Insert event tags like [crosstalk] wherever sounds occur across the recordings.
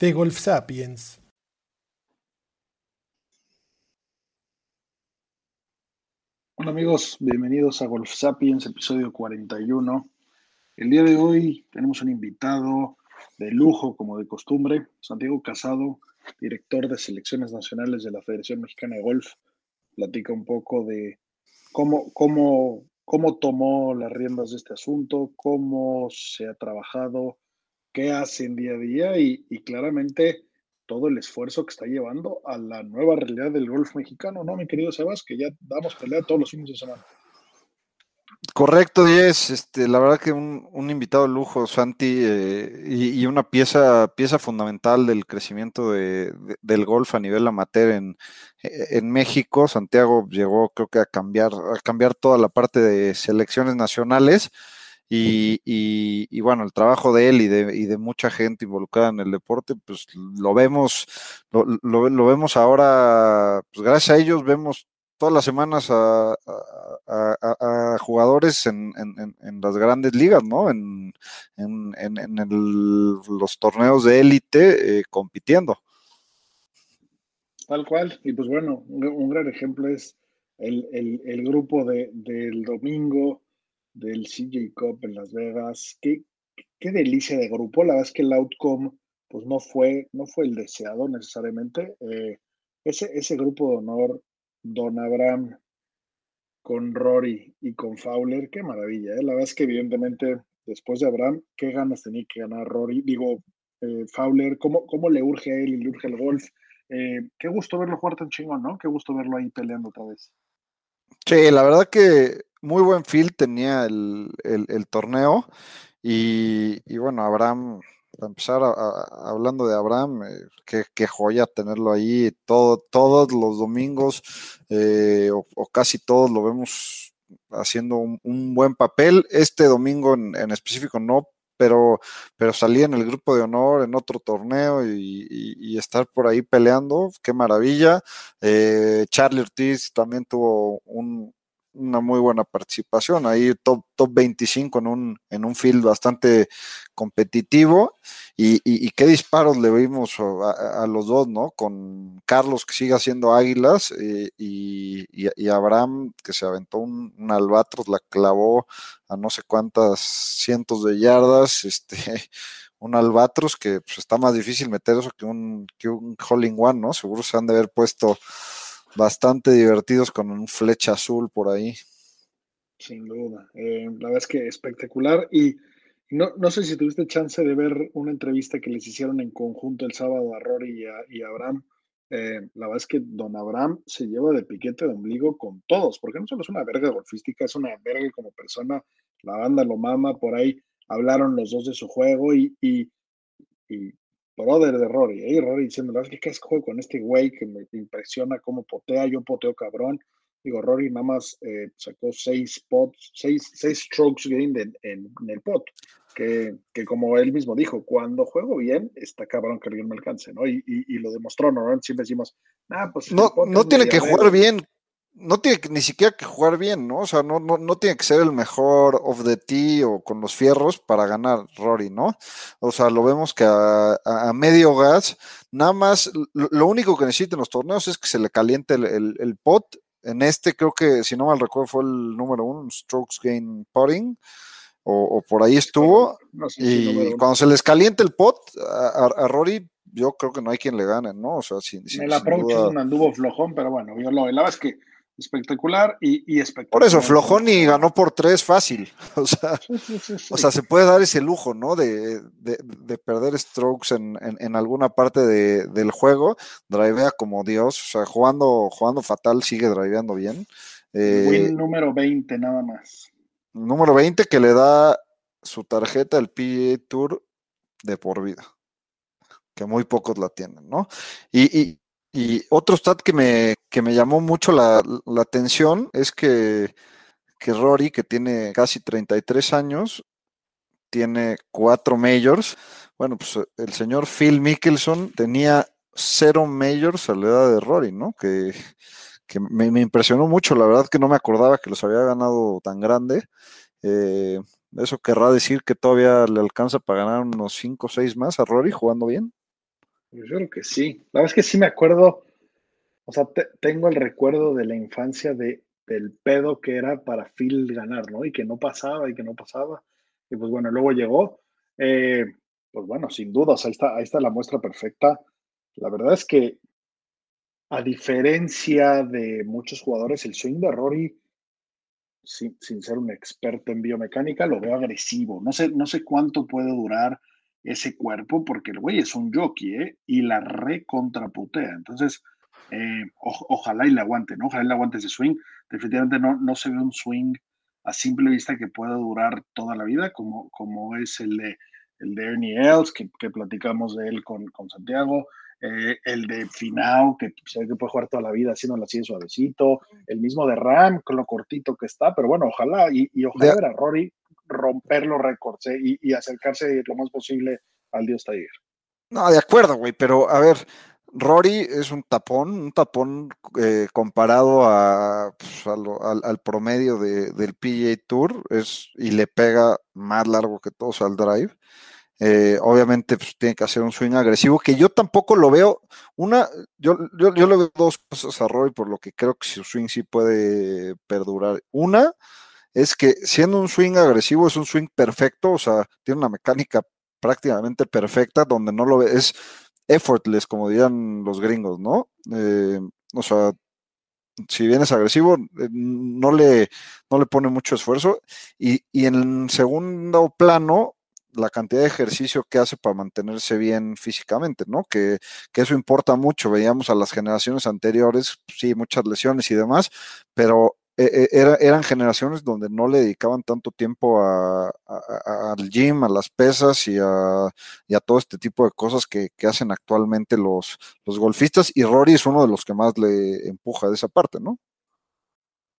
De Golf Sapiens. Hola amigos, bienvenidos a Golf Sapiens, episodio 41. El día de hoy tenemos un invitado de lujo, como de costumbre, Santiago Casado, director de selecciones nacionales de la Federación Mexicana de Golf. Platica un poco de cómo, cómo, cómo tomó las riendas de este asunto, cómo se ha trabajado, qué hacen día a día y, claramente todo el esfuerzo que está llevando a la nueva realidad del golf mexicano, ¿no, mi querido Sebas? Que ya damos pelea todos los fines de semana. Correcto, Diez. Este, la verdad que un, invitado de lujo, Santi, eh, y, una pieza, pieza fundamental del crecimiento de, de, del golf a nivel amateur en, en México. Santiago llegó, creo que, a cambiar, a cambiar toda la parte de selecciones nacionales. Y, y, bueno, el trabajo de él y de, y de, mucha gente involucrada en el deporte, pues lo vemos, lo, lo, vemos ahora, pues gracias a ellos vemos todas las semanas a, jugadores en, en, las grandes ligas, ¿no? En, en el, los torneos de élite eh, compitiendo. Tal cual, y pues bueno, un, un gran ejemplo es el, el, el grupo de, del domingo del CJ Cup en Las Vegas. Qué, qué delicia de grupo. La verdad es que el outcome pues no fue, no fue el deseado necesariamente. Eh, ese, ese grupo de honor, Don Abraham con Rory y con Fowler, qué maravilla. ¿eh? La verdad es que evidentemente después de Abraham, qué ganas tenía que ganar Rory. Digo, eh, Fowler, ¿cómo, ¿cómo le urge a él y le urge el golf? Qué gusto verlo jugar tan chingón, ¿no? Qué gusto verlo ahí peleando otra vez. Sí, la verdad que muy buen feel tenía el, el, torneo y, y, bueno, Abraham, para empezar a, hablando de Abraham, eh, qué, joya tenerlo ahí todo, todos los domingos eh, o, casi todos lo vemos haciendo un, buen papel. Este domingo en, en, específico no, pero, pero salí en el grupo de honor en otro torneo y estar por ahí peleando, qué maravilla. Eh, Charlie Ortiz también tuvo un, una muy buena participación, ahí top, top 25 en un, en un field bastante competitivo y, y, qué disparos le vimos a, los dos, ¿no? Con Carlos que sigue haciendo águilas eh, y, y, Abraham que se aventó un, albatros, la clavó a no sé cuántas cientos de yardas, [laughs] este, un albatros que pues, está más difícil meter eso que un, que un hole one, ¿no? Seguro se han de haber puesto bastante divertidos con un flecha azul por ahí. Sin duda. Eh, la verdad es que espectacular. Y no, no, sé si tuviste chance de ver una entrevista que les hicieron en conjunto el sábado a Rory y a, Abraham. Eh, la verdad es que don Abraham se lleva de piquete de ombligo con todos, porque no solo es una verga golfística, es una verga como persona. La banda lo mama, por ahí hablaron los dos de su juego y brother de Rory, ¿eh? Rory diciendo, ¿qué, qué es juego con este güey que me impresiona cómo potea? Yo poteo cabrón. Digo, Rory nada más eh, sacó seis pots, seis, seis strokes gained en, en, en, el pot. Que, que, como él mismo dijo, cuando juego bien, está cabrón que alguien me alcance, ¿no? Y, y, y lo demostró, ¿no? Siempre decimos, ah, pues. No, no tiene que jugar bien, no tiene ni siquiera que jugar bien, ¿no? O sea, no, no, no tiene que ser el mejor of the tee o con los fierros para ganar Rory, ¿no? O sea, lo vemos que a, a medio gas, nada más, lo, lo, único que necesita en los torneos es que se le caliente el, el, el, pot. En este creo que, si no mal recuerdo, fue el número uno, strokes gain putting. O, o por ahí estuvo. No y cuando se les caliente el pot a, a, a Rory, yo creo que no hay quien le gane, ¿no? O sea, sin, sin, el approach duda... anduvo flojón, pero bueno, yo lo velaba es que espectacular y, y, espectacular. Por eso, Flojón y ganó por tres fácil. [laughs] O sea, sí, sí, sí, o sea se puede dar ese lujo, ¿no? De, de, de perder strokes en, en, en alguna parte de, del juego. Drivea como Dios. O sea, jugando, jugando fatal, sigue driveando bien. Eh, Win número 20, nada más. Número 20 que le da su tarjeta del PGA Tour de por vida, que muy pocos la tienen, ¿no? Y, otro stat que me, que me llamó mucho la, atención es que, que, Rory, que tiene casi 33 años, tiene cuatro majors. Bueno, pues el señor Phil Mickelson tenía cero majors a la edad de Rory, ¿no? Que, me, impresionó mucho, la verdad que no me acordaba que los había ganado tan grande. Eh, eso querrá decir que todavía le alcanza para ganar unos 5 o 6 más a Rory jugando bien. Yo creo que sí. La verdad es que sí me acuerdo, o sea, tengo el recuerdo de la infancia de, del pedo que era para Phil ganar, ¿no? Y que no pasaba y que no pasaba. Y pues bueno, luego llegó. Eh, pues bueno, sin dudas, ahí está, ahí está la muestra perfecta. La verdad es que, a diferencia de muchos jugadores, el swing de Rory sin, ser un experto en biomecánica, lo veo agresivo. No sé, no sé cuánto puede durar ese cuerpo, porque el güey es un jockey, ¿eh? Y la recontraputea. Entonces, eh, ojalá y le aguante, ¿no? Ojalá y le aguante ese swing. Definitivamente no, no se ve un swing a simple vista que pueda durar toda la vida, como, como es el de, el de Ernie Els, que, que platicamos de él con, con Santiago, eh, el de Finau, que se ve que puede jugar toda la vida haciéndolo así suavecito, el mismo de Ram, con lo cortito que está, pero bueno, ojalá, y, ojalá ver a Rory romper los récords eh, y, acercarse lo más posible al Dios Tiger. No, de acuerdo, güey, pero a ver, Rory es un tapón, un tapón eh, comparado a, pues, al, promedio del PGA Tour, es, y le pega más largo que todos al drive. Eh, obviamente pues, tiene que hacer un swing agresivo, que yo tampoco lo veo. Una, yo, yo, le veo dos cosas a Roy por lo que creo que su swing sí puede perdurar. Una es que siendo un swing agresivo es un swing perfecto, o sea, tiene una mecánica prácticamente perfecta donde no lo ve, es effortless, como dirían los gringos, ¿no? Eh, o sea, si bien es agresivo, eh, no le, no le pone mucho esfuerzo. Y, y en segundo plano, la cantidad de ejercicio que hace para mantenerse bien físicamente, ¿no? Que, eso importa mucho. Veíamos a las generaciones anteriores, sí, muchas lesiones y demás, pero eh, eh, eran generaciones donde no le dedicaban tanto tiempo al gym, a las pesas y a, todo este tipo de cosas que, hacen actualmente los, los golfistas. Y Rory es uno de los que más le empuja de esa parte, ¿no?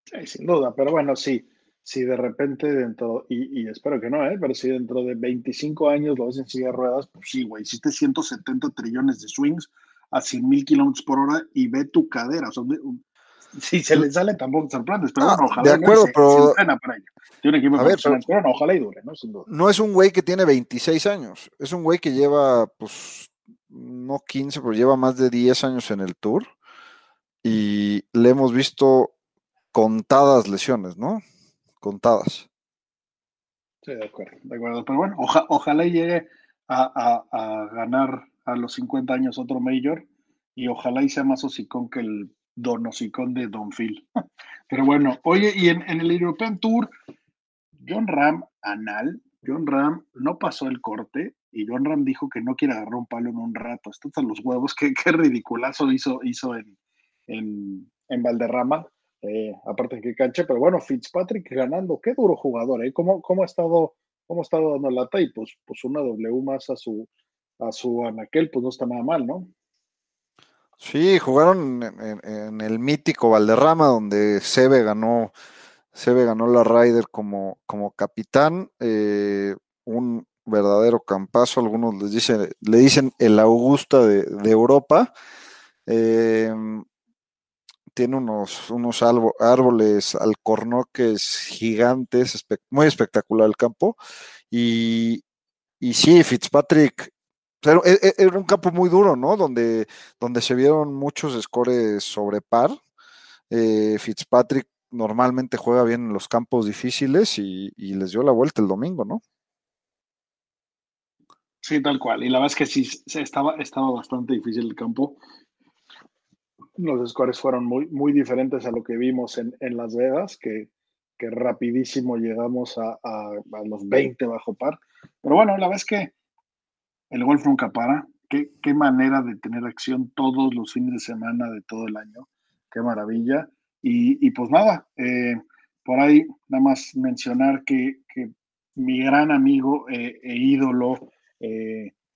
Sí, sin duda, pero bueno, sí si de repente dentro, y, espero que no, ¿eh? pero si dentro de 25 años lo ves en silla de ruedas, pues sí, güey, hiciste 170 trillones de swings a 100 mil kilómetros por hora y ve tu cadera. O sea, si se le sale tampoco sorprendes, pero bueno, ojalá. De acuerdo, pero. Tiene equipo a ver, pero, no, ojalá y dure, ¿no? Sin duda. No es un güey que tiene 26 años, es un güey que lleva, pues, no 15, pero lleva más de 10 años en el tour y le hemos visto contadas lesiones, ¿no? contadas. Sí, de acuerdo, de acuerdo. Pero bueno, ojalá llegue a, ganar a los 50 años otro mayor y ojalá y sea más hocicón que el don hocicón de Don Phil. [laughs] Pero bueno, oye, y en, el European Tour, John Ram, anal, John Ram no pasó el corte y John Ram dijo que no quiere agarrar un palo en un rato. Están los huevos, [laughs] qué, qué ridiculazo hizo, hizo en, en, en Valderrama. Eh, aparte de que cancha, pero bueno, Fitzpatrick ganando, qué duro jugador, ¿eh? ¿Cómo, cómo ha estado, cómo estado dando lata? Y pues, pues una W más a su, a su Anaquel, pues no está nada mal, ¿no? Sí, jugaron en, el mítico Valderrama, donde Sebe ganó, Sebe ganó la Ryder como, como capitán, eh, un verdadero campazo, algunos les dicen, le dicen el Augusta de, Europa. Eh, tiene unos, unos árboles alcornoques gigantes, muy espectacular el campo. Y, y sí, Fitzpatrick, era, e, e, era, un campo muy duro, ¿no? Donde, donde se vieron muchos scores sobre par. Eh, Fitzpatrick normalmente juega bien en los campos difíciles y, les dio la vuelta el domingo, ¿no? Sí, tal cual. Y la verdad es que sí, estaba, estaba bastante difícil el campo los scores fueron muy, muy diferentes a lo que vimos en, en Las Vegas, que, que rapidísimo llegamos a, a, los 20 bajo par. Pero bueno, la verdad es que el golf nunca para. Qué, qué manera de tener acción todos los fines de semana de todo el año. Qué maravilla. Y, y pues nada, eh, por ahí nada más mencionar que, mi gran amigo e ídolo,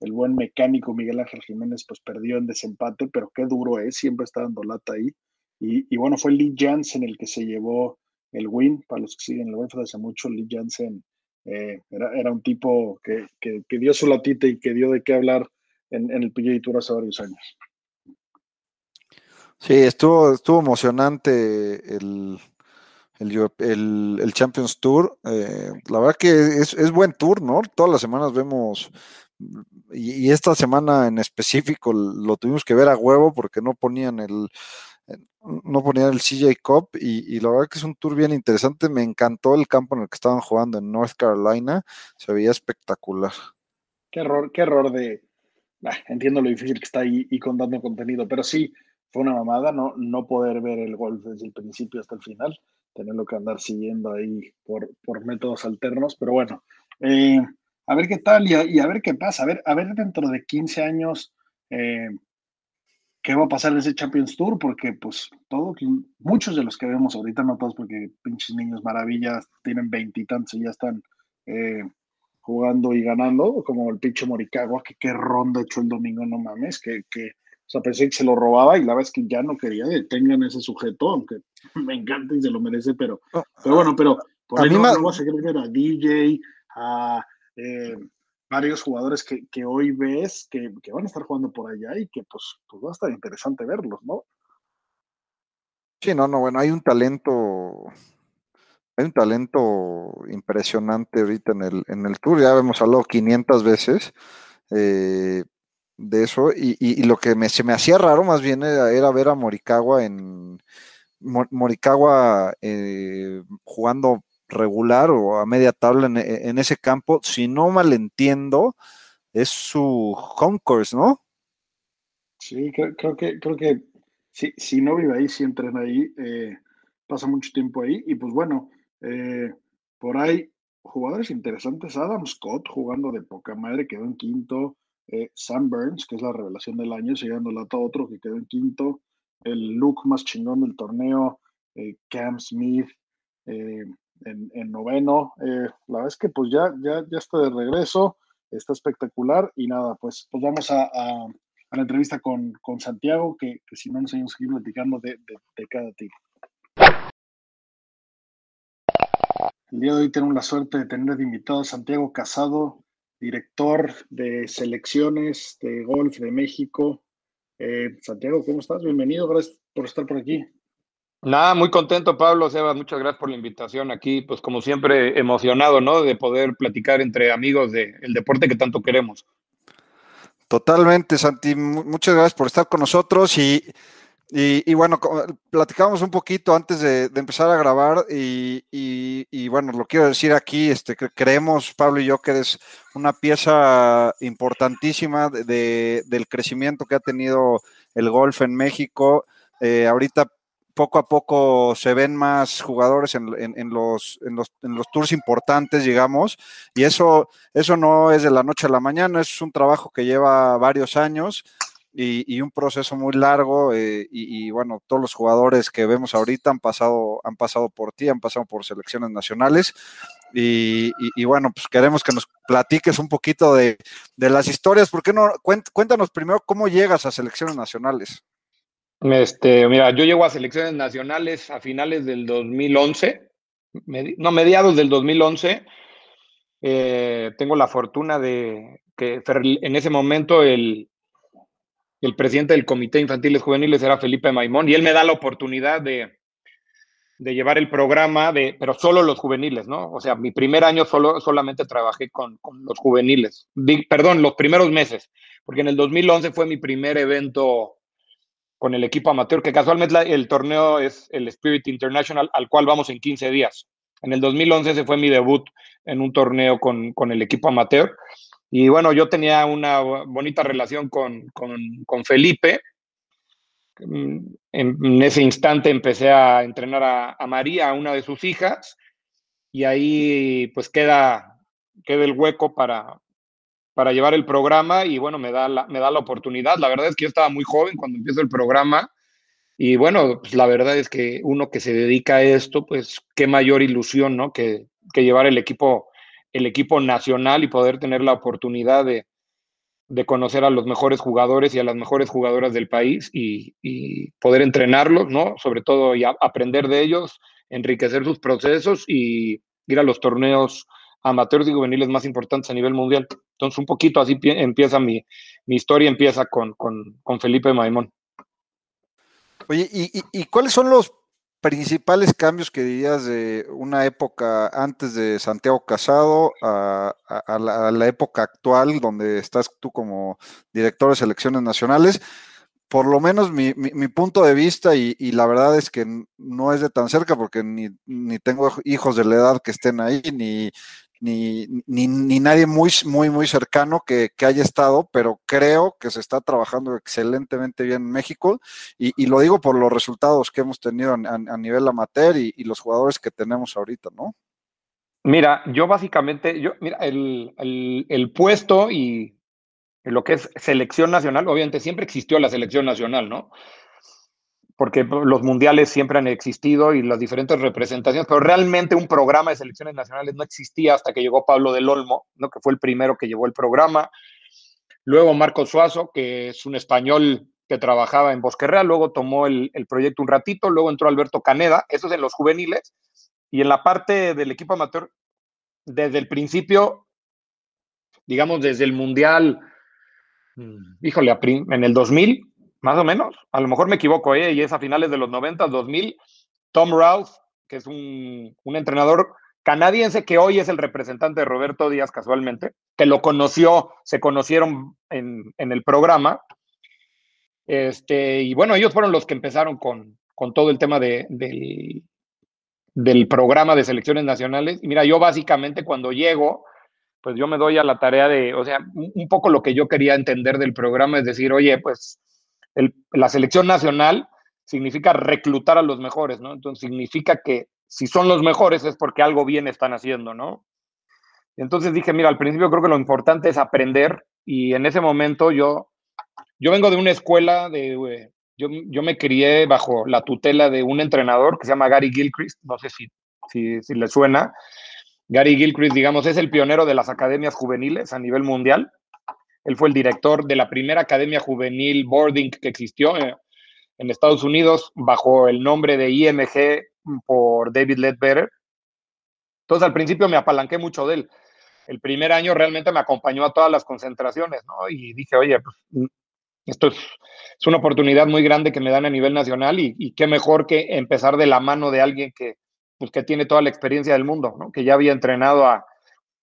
el buen mecánico Miguel Ángel Jiménez, pues perdió en desempate, pero qué duro es, siempre está dando lata ahí. Y, bueno, fue Lee Jansen el que se llevó el win, para los que siguen el UEFA hace mucho, Lee Jansen eh, era, era, un tipo que, que, que, dio su latita y que dio de qué hablar en, el PGA Tour hace varios años. Sí, estuvo, estuvo emocionante el, el, el, el Champions Tour. Eh, la verdad que es, es, buen tour, ¿no? Todas las semanas vemos, y, esta semana en específico lo tuvimos que ver a huevo porque no ponían el, no ponía el CJ Cup y, y, la verdad que es un tour bien interesante. Me encantó el campo en el que estaban jugando en North Carolina, se veía espectacular. Qué error, qué error de. Entiendo lo difícil que está ahí y con dando contenido, pero sí, fue una mamada no, no poder ver el golf desde el principio hasta el final, tenerlo que andar siguiendo ahí por, por métodos alternos, pero bueno, eh, a ver qué tal y a, y a, ver qué pasa, a ver, a ver dentro de 15 años. Eh, qué va a pasar en ese Champions Tour, porque pues todo, muchos de los que vemos ahorita, no todos, porque pinches niños maravillas tienen veintitantos y, y, ya están eh, jugando y ganando, como el pinche Moricagua, que qué ronda echó el domingo, no mames, que, que, o sea, pensé que se lo robaba y la verdad es que ya no quería detengan ese sujeto, aunque [laughs] me encanta y se lo merece, pero, pero bueno, pero por ahí no, no vas a seguir a DJ, a... Eh, varios jugadores que, que hoy ves que, que, van a estar jugando por allá y que pues, pues va a estar interesante verlos, ¿no? Sí, no, no, bueno, hay un talento, hay un talento impresionante ahorita en el, en el tour, ya hemos hablado 500 veces eh, de eso, y, y, lo que me, se me hacía raro más bien era, era ver a Morikawa en Morikawa eh, jugando regular o a media tabla en, ese campo, si no malentiendo, es su home course, ¿no? Sí, creo, que, creo que si, si, no vive ahí, si entrena ahí, eh, pasa mucho tiempo ahí. Y pues bueno, eh, por ahí jugadores interesantes, Adam Scott jugando de poca madre, quedó en quinto. Eh, Sam Burns, que es la revelación del año, siguiendo a otro que quedó en quinto. El look más chingón del torneo, Cam Smith, en, en noveno. Eh, la verdad es que pues ya, ya, ya está de regreso, está espectacular y nada, pues, pues vamos a, a, la entrevista con, con Santiago, que, si no nos seguimos aquí platicando de, de, de cada tipo. El día de hoy tenemos la suerte de tener de invitado a Santiago Casado, director de selecciones de golf de México. Eh, Santiago, ¿cómo estás? Bienvenido, gracias por estar por aquí. Nada, muy contento, Pablo, Sebas, muchas gracias por la invitación aquí, pues como siempre emocionado, ¿no? De poder platicar entre amigos del de deporte que tanto queremos. Totalmente, Santi, muchas gracias por estar con nosotros y, y, bueno, platicamos un poquito antes de, empezar a grabar y, y, bueno, lo quiero decir aquí, este, creemos, Pablo y yo, que eres una pieza importantísima de, del crecimiento que ha tenido el golf en México. Eh, ahorita poco a poco se ven más jugadores en, en, en, los, en, los, en los tours importantes, digamos, y eso, eso no es de la noche a la mañana, es un trabajo que lleva varios años y, y un proceso muy largo eh, y, y, bueno, todos los jugadores que vemos ahorita han pasado, han pasado por ti, han pasado por selecciones nacionales y, y bueno, pues queremos que nos platiques un poquito de, de las historias, ¿por qué no? Cuéntanos primero cómo llegas a selecciones nacionales. Este, mira, yo llego a selecciones nacionales a finales del 2011, no, mediados del 2011. Eh, tengo la fortuna de que en ese momento el, el presidente del Comité Infantiles Juveniles era Felipe Maimón y él me da la oportunidad de, de llevar el programa, de, pero solo los juveniles, ¿no? O sea, mi primer año solo, solamente trabajé con, los juveniles, perdón, los primeros meses, porque en el 2011 fue mi primer evento con el equipo amateur, que casualmente el torneo es el Spirit International, al cual vamos en 15 días. En el 2011 ese fue mi debut en un torneo con, con el equipo amateur. Y bueno, yo tenía una bonita relación con, con, con Felipe. En, en, ese instante empecé a entrenar a, a, María, una de sus hijas, y ahí pues queda, queda el hueco para, para llevar el programa y bueno, me da, la, me da la oportunidad. La verdad es que yo estaba muy joven cuando empiezo el programa y bueno, pues la verdad es que uno que se dedica a esto, pues qué mayor ilusión, ¿no? Que, llevar el equipo el equipo nacional y poder tener la oportunidad de, de conocer a los mejores jugadores y a las mejores jugadoras del país y, poder entrenarlos, ¿no? Sobre todo y aprender de ellos, enriquecer sus procesos y ir a los torneos amateurs y juveniles más importantes a nivel mundial. Entonces, un poquito así empieza mi, mi historia, empieza con, con, con Felipe Maimón. Oye, ¿y, cuáles son los principales cambios que dirías de una época antes de Santiago Casado a, la, época actual, donde estás tú como director de selecciones nacionales? Por lo menos mi, mi, punto de vista, y, y, la verdad es que no es de tan cerca, porque ni, ni tengo hijos de la edad que estén ahí, ni, ni, ni, nadie muy, muy, muy cercano que, haya estado, pero creo que se está trabajando excelentemente bien en México y, lo digo por los resultados que hemos tenido a, nivel amateur y, los jugadores que tenemos ahorita, ¿no? Mira, yo básicamente, yo, mira, el, el puesto y lo que es selección nacional, obviamente siempre existió la selección nacional, ¿no? Porque los mundiales siempre han existido y las diferentes representaciones, pero realmente un programa de selecciones nacionales no existía hasta que llegó Pablo del Olmo, ¿no? que fue el primero que llevó el programa. Luego Marco Suazo, que es un español que trabajaba en Bosque Real, luego tomó el, el, proyecto un ratito, luego entró Alberto Caneda, eso es en los juveniles, y en la parte del equipo amateur, desde el principio, digamos desde el Mundial, mm, híjole, en el 2000, más o menos. A lo mejor me equivoco, ¿eh? y es a finales de los 90, 2000. Tom Routh, que es un, entrenador canadiense que hoy es el representante de Roberto Díaz casualmente, que lo conoció, se conocieron en, el programa. Este, y bueno, ellos fueron los que empezaron con, todo el tema de, del, del programa de selecciones nacionales. Y mira, yo básicamente cuando llego, pues yo me doy a la tarea de, o sea, un poco lo que yo quería entender del programa es decir, oye, pues la selección nacional significa reclutar a los mejores, ¿no? Entonces significa que si son los mejores es porque algo bien están haciendo, ¿no? Entonces dije, mira, al principio creo que lo importante es aprender y en ese momento yo, yo vengo de una escuela de, yo, yo me crié bajo la tutela de un entrenador que se llama Gary Gilchrist, no sé si, si, si le suena. Gary Gilchrist, digamos, es el pionero de las academias juveniles a nivel mundial. Él fue el director de la primera academia juvenil boarding que existió eh, en, Estados Unidos bajo el nombre de IMG por David Ledbetter. Entonces al principio me apalanqué mucho de él. El primer año realmente me acompañó a todas las concentraciones, ¿no? Y dije, oye, pues, mm, esto es, una oportunidad muy grande que me dan a nivel nacional y, qué mejor que empezar de la mano de alguien que, pues, que tiene toda la experiencia del mundo, ¿no? Que ya había entrenado a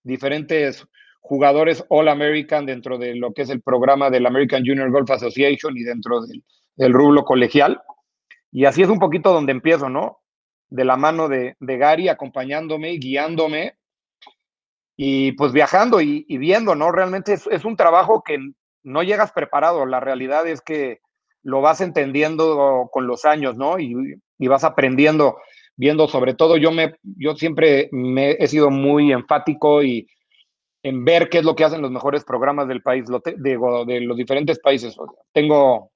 diferentes jugadores All American dentro de lo que es el programa del American Junior Golf Association y dentro del, del rublo colegial. Y así es un poquito donde empiezo, ¿no? De la mano de, Gary, acompañándome, guiándome y pues viajando y, viendo, ¿no? Realmente es, un trabajo que no llegas preparado. La realidad es que lo vas entendiendo con los años, ¿no? Y, y vas aprendiendo, viendo sobre todo, yo, me, yo siempre me he sido muy enfático y en ver qué es lo que hacen los mejores programas del país, de los diferentes países. tengo,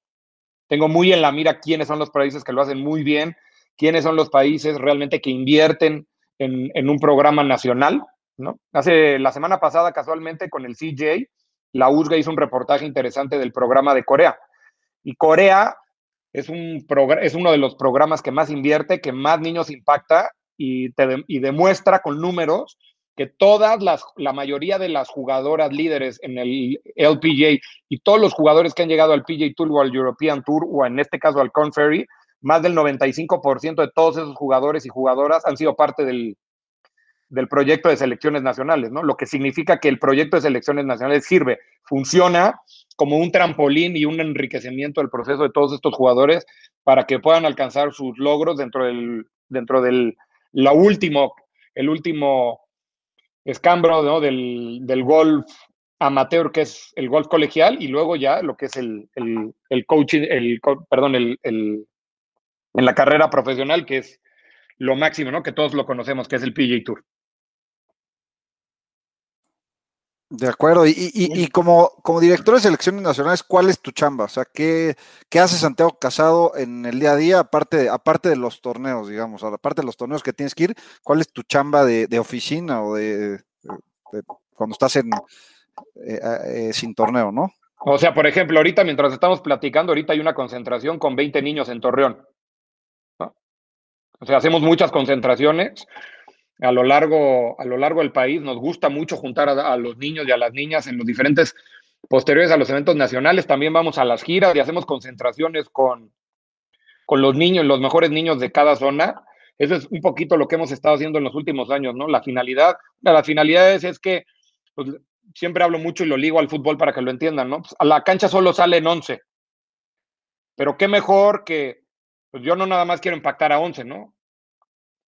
tengo muy en la mira quiénes son los países que lo hacen muy bien, quiénes son los países realmente que invierten en, un programa nacional. ¿no? Hace la semana pasada, casualmente, con el CJ, la USGA hizo un reportaje interesante del programa de Corea. Y Corea es, un es uno de los programas que más invierte, que más niños impacta y, y demuestra con números que todas las, la mayoría de las jugadoras líderes en el LPGA y todos los jugadores que han llegado al PGA Tour o al European Tour o en este caso al Corn Ferry, más del 95% de todos esos jugadores y jugadoras han sido parte del, del proyecto de selecciones nacionales, ¿no? Lo que significa que el proyecto de selecciones nacionales sirve, funciona como un trampolín y un enriquecimiento del proceso de todos estos jugadores para que puedan alcanzar sus logros dentro del, dentro del, la último, el último escambro ¿no? del, del, golf amateur, que es el golf colegial, y luego ya lo que es el, el, el coaching, el, perdón, el, el, en la carrera profesional, que es lo máximo, ¿no? Que todos lo conocemos, que es el PGA Tour. De acuerdo, y, y, y, como, como director de selecciones nacionales, ¿cuál es tu chamba? O sea, ¿qué, ¿qué hace Santiago Casado en el día a día, aparte de, aparte de los torneos, digamos, aparte de los torneos que tienes que ir, ¿cuál es tu chamba de, de oficina o de, cuando estás en eh, eh, sin torneo, ¿no? O sea, por ejemplo, ahorita mientras estamos platicando, ahorita hay una concentración con 20 niños en Torreón. O sea, hacemos muchas concentraciones a lo largo, a lo largo del país. Nos gusta mucho juntar a, los niños y a las niñas en los diferentes posteriores a los eventos nacionales. También vamos a las giras y hacemos concentraciones con, con los niños, los mejores niños de cada zona. Eso es un poquito lo que hemos estado haciendo en los últimos años, ¿no? La finalidad, la finalidad es, que pues, siempre hablo mucho y lo ligo al fútbol para que lo entiendan, ¿no? Pues, a la cancha solo salen 11. Pero qué mejor que, pues yo no nada más quiero impactar a 11, ¿no?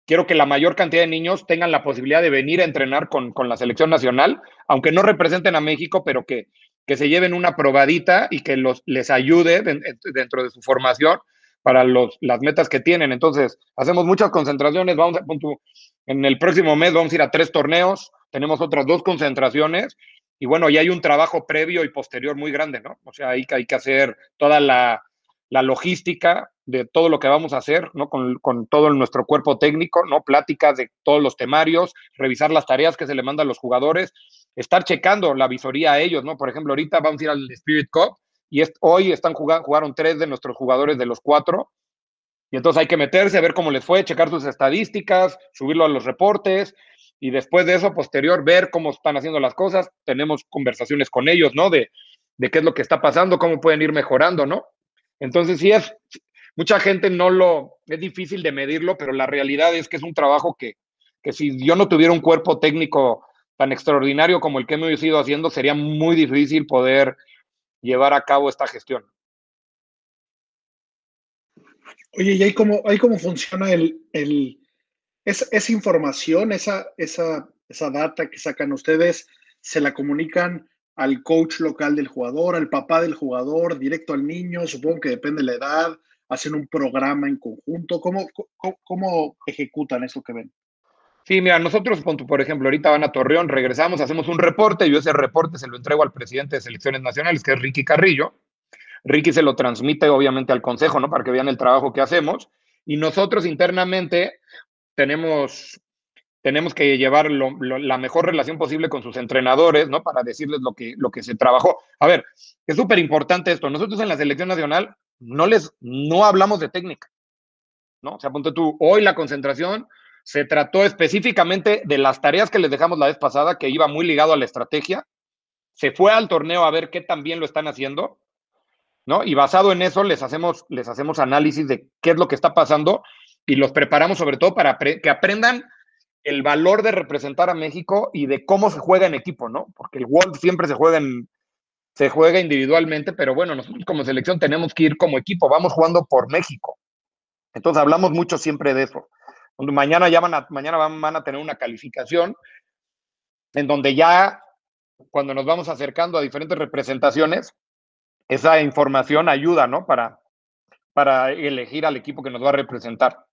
Quiero que la mayor cantidad de niños tengan la posibilidad de venir a entrenar con, la selección nacional, aunque no representen a México, pero que, que se lleven una probadita y que los, les ayude dentro de su formación para los, las metas que tienen. Entonces, hacemos muchas concentraciones, vamos a, en el próximo mes vamos a ir a tres torneos, tenemos otras dos concentraciones y bueno, ya hay un trabajo previo y posterior muy grande, ¿no? O sea, hay, hay que hacer toda la, logística de todo lo que vamos a hacer, ¿no? Con, todo nuestro cuerpo técnico, ¿no? Pláticas de todos los temarios, revisar las tareas que se le mandan a los jugadores, estar checando la visoría a ellos, ¿no? Por ejemplo, ahorita vamos a ir al Spirit Cup y hoy están jugando, jugaron tres de nuestros jugadores de los cuatro y entonces hay que meterse, a ver cómo les fue, checar sus estadísticas, subirlo a los reportes y después de eso, posterior, ver cómo están haciendo las cosas. Tenemos conversaciones con ellos, ¿no? De, de qué es lo que está pasando, cómo pueden ir mejorando, ¿no? Entonces, sí es, mucha gente no lo, es difícil de medirlo, pero la realidad es que es un trabajo que, que si yo no tuviera un cuerpo técnico tan extraordinario como el que hemos ido haciendo, sería muy difícil poder llevar a cabo esta gestión. Oye, ¿y ahí cómo, ahí cómo funciona el, el, esa información, esa, esa, esa data que sacan ustedes, se la comunican al coach local del jugador, al papá del jugador, directo al niño, supongo que depende de la edad, hacen un programa en conjunto, ¿cómo, cómo, ejecutan eso que ven? Sí, mira, nosotros, por ejemplo, ahorita van a Torreón, regresamos, hacemos un reporte, yo ese reporte se lo entrego al presidente de selecciones nacionales, que es Ricky Carrillo. Ricky se lo transmite obviamente al consejo, ¿no? Para que vean el trabajo que hacemos. Y nosotros internamente tenemos, tenemos que llevar la mejor relación posible con sus entrenadores, ¿no? Para decirles lo que, lo que se trabajó. A ver, es súper importante esto. Nosotros en la selección nacional no les, no hablamos de técnica, ¿no? O sea, ponte tú, hoy la concentración se trató específicamente de las tareas que les dejamos la vez pasada, que iba muy ligado a la estrategia. Se fue al torneo a ver qué tan bien lo están haciendo, ¿no? Y basado en eso les hacemos, les hacemos análisis de qué es lo que está pasando y los preparamos sobre todo para que aprendan el valor de representar a México y de cómo se juega en equipo, ¿no? Porque el World siempre se juega en, se juega individualmente, pero bueno, nosotros como selección tenemos que ir como equipo, vamos jugando por México. Entonces hablamos mucho siempre de eso. Mañana ya van a, mañana van, a tener una calificación en donde ya cuando nos vamos acercando a diferentes representaciones, esa información ayuda, ¿no? Para, para elegir al equipo que nos va a representar.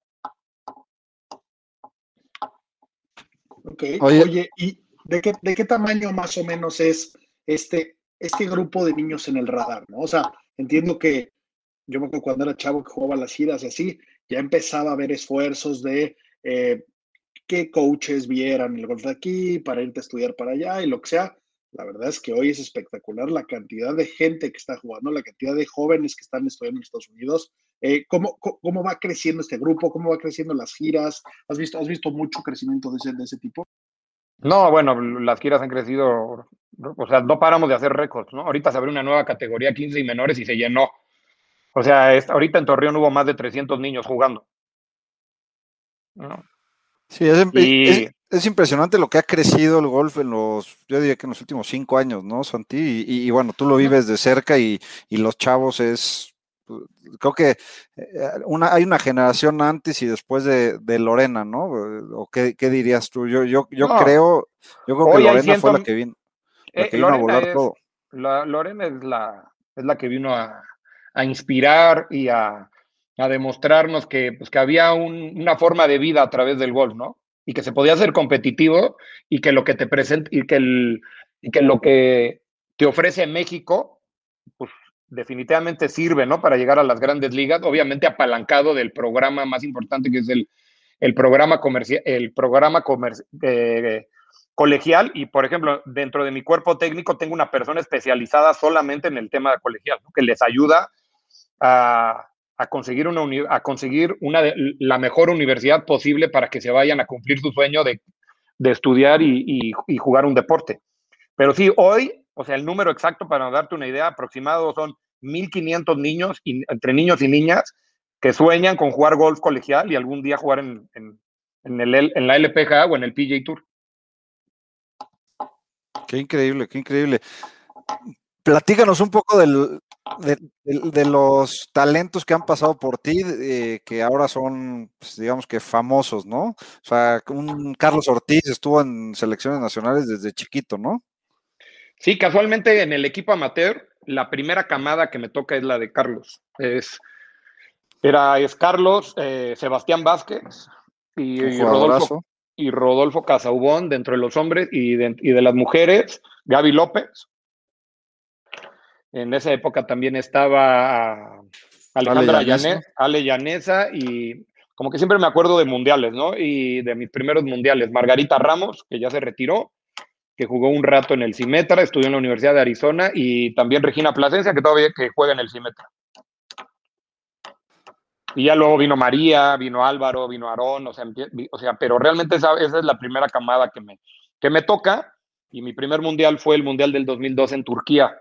Oye, ¿y de qué, de qué tamaño más o menos es este, este grupo de niños en el radar? ¿no? O sea, entiendo que yo me acuerdo cuando era chavo que jugaba las giras y así, ya empezaba a haber esfuerzos de eh, que coaches vieran el golf de aquí para irte a estudiar para allá y lo que sea. La verdad es que hoy es espectacular la cantidad de gente que está jugando, la cantidad de jóvenes que están estudiando en Estados Unidos. Eh, ¿cómo, ¿cómo, va creciendo este grupo? ¿Cómo va creciendo las giras? ¿Has visto, has visto mucho crecimiento de ese, de ese tipo? No, bueno, las giras han crecido, o sea, no paramos de hacer récords, ¿no? Ahorita se abrió una nueva categoría 15 y menores y se llenó. O sea, ahorita en Torreón hubo más de 300 niños jugando. ¿no? Sí, es, es, impresionante lo que ha crecido el golf en los, yo diría que en los últimos cinco años, ¿no, Santi? Y, bueno, tú lo vives de cerca y, los chavos es, creo que eh, una, hay una generación antes y después de, Lorena, ¿no? ¿O qué, dirías tú? Yo, yo, yo creo, yo creo que Lorena fue la que vino, la que vino a volar todo. La, Lorena es la, es la que vino a, a inspirar y a, a demostrarnos que, pues, que había una forma de vida a través del golf, ¿no? Y que se podía ser competitivo y que lo que te presenta y que, el, y que lo que te ofrece México, pues definitivamente sirve, ¿no? Para llegar a las grandes ligas, obviamente apalancado del programa más importante que es el, el programa comercial, el programa comercial, colegial y, por ejemplo, dentro de mi cuerpo técnico tengo una persona especializada solamente en el tema colegial, que les ayuda a, a conseguir, una, a conseguir una la mejor universidad posible para que se vayan a cumplir su sueño de, de estudiar y, y, jugar un deporte. Pero sí, hoy, o sea, el número exacto para darte una idea aproximado son 1.500 niños, entre niños y niñas, que sueñan con jugar golf colegial y algún día jugar en, en, la LPGA o en el PJ Tour. Qué increíble, qué increíble. Platícanos un poco de, los talentos que han pasado por ti, eh, que ahora son, pues, digamos que famosos, ¿no? O sea, un Carlos Ortiz estuvo en selecciones nacionales desde chiquito, ¿no? Sí, casualmente en el equipo amateur, la primera camada que me toca es la de Carlos. Es, era, es Carlos, eh, Sebastián Vázquez y, y, Rodolfo, y Rodolfo Casaubón dentro de los hombres y de, y de las mujeres, Gaby López. En esa época también estaba Alejandra Ale Llanesa. Ale Llanesa y como que siempre me acuerdo de mundiales, ¿no? Y de mis primeros mundiales, Margarita Ramos, que ya se retiró, que jugó un rato en el Cimetra, estudió en la Universidad de Arizona, y también Regina Plasencia, que todavía que juega en el Cimetra. Y ya luego vino María, vino Álvaro, vino Aarón, o sea, o sea pero realmente esa, esa, es la primera camada que me, que me toca, y mi primer mundial fue el Mundial del 2002 en Turquía,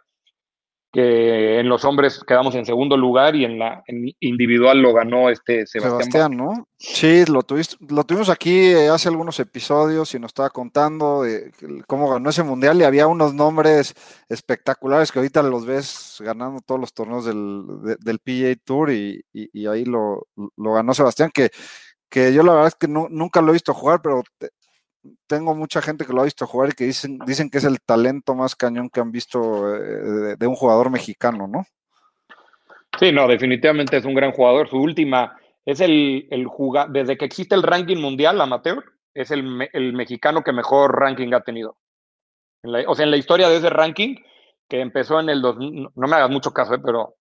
que en los hombres quedamos en segundo lugar y en la en individual lo ganó este Sebastián. Sebastián ¿no? Sí, lo, tuviste, lo tuvimos aquí hace algunos episodios y nos estaba contando de cómo ganó ese mundial y había unos nombres espectaculares que ahorita los ves ganando todos los torneos del, de, del PGA Tour y, y, y ahí lo, lo, ganó Sebastián, que, que yo la verdad es que no, nunca lo he visto jugar, pero te, tengo mucha gente que lo ha visto jugar y que dicen, dicen que es el talento más cañón que han visto eh, de, un jugador mexicano, ¿no? Sí, no, definitivamente es un gran jugador. Su última es el, el jugador, desde que existe el ranking mundial amateur, es el, el mexicano que mejor ranking ha tenido. O sea, en la historia de ese ranking, que empezó en el 2000, no me hagas mucho caso, ¿eh? pero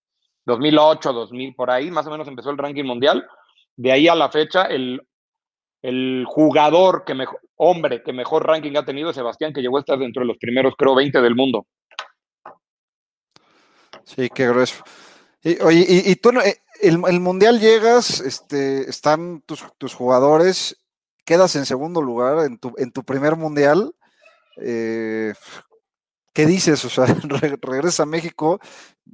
2008, 2000, por ahí más o menos empezó el ranking mundial. De ahí a la fecha, el el jugador que mejor, hombre que mejor ranking ha tenido Sebastián, que llegó a estar dentro de los primeros, creo, 20 del mundo. Sí, qué grueso. Y, oye, y, y tú, eh, el, el, mundial llegas, este, están tus, tus, jugadores, quedas en segundo lugar en tu, en tu primer mundial. Eh, ¿Qué dices? O sea, [laughs] re, regresa a México,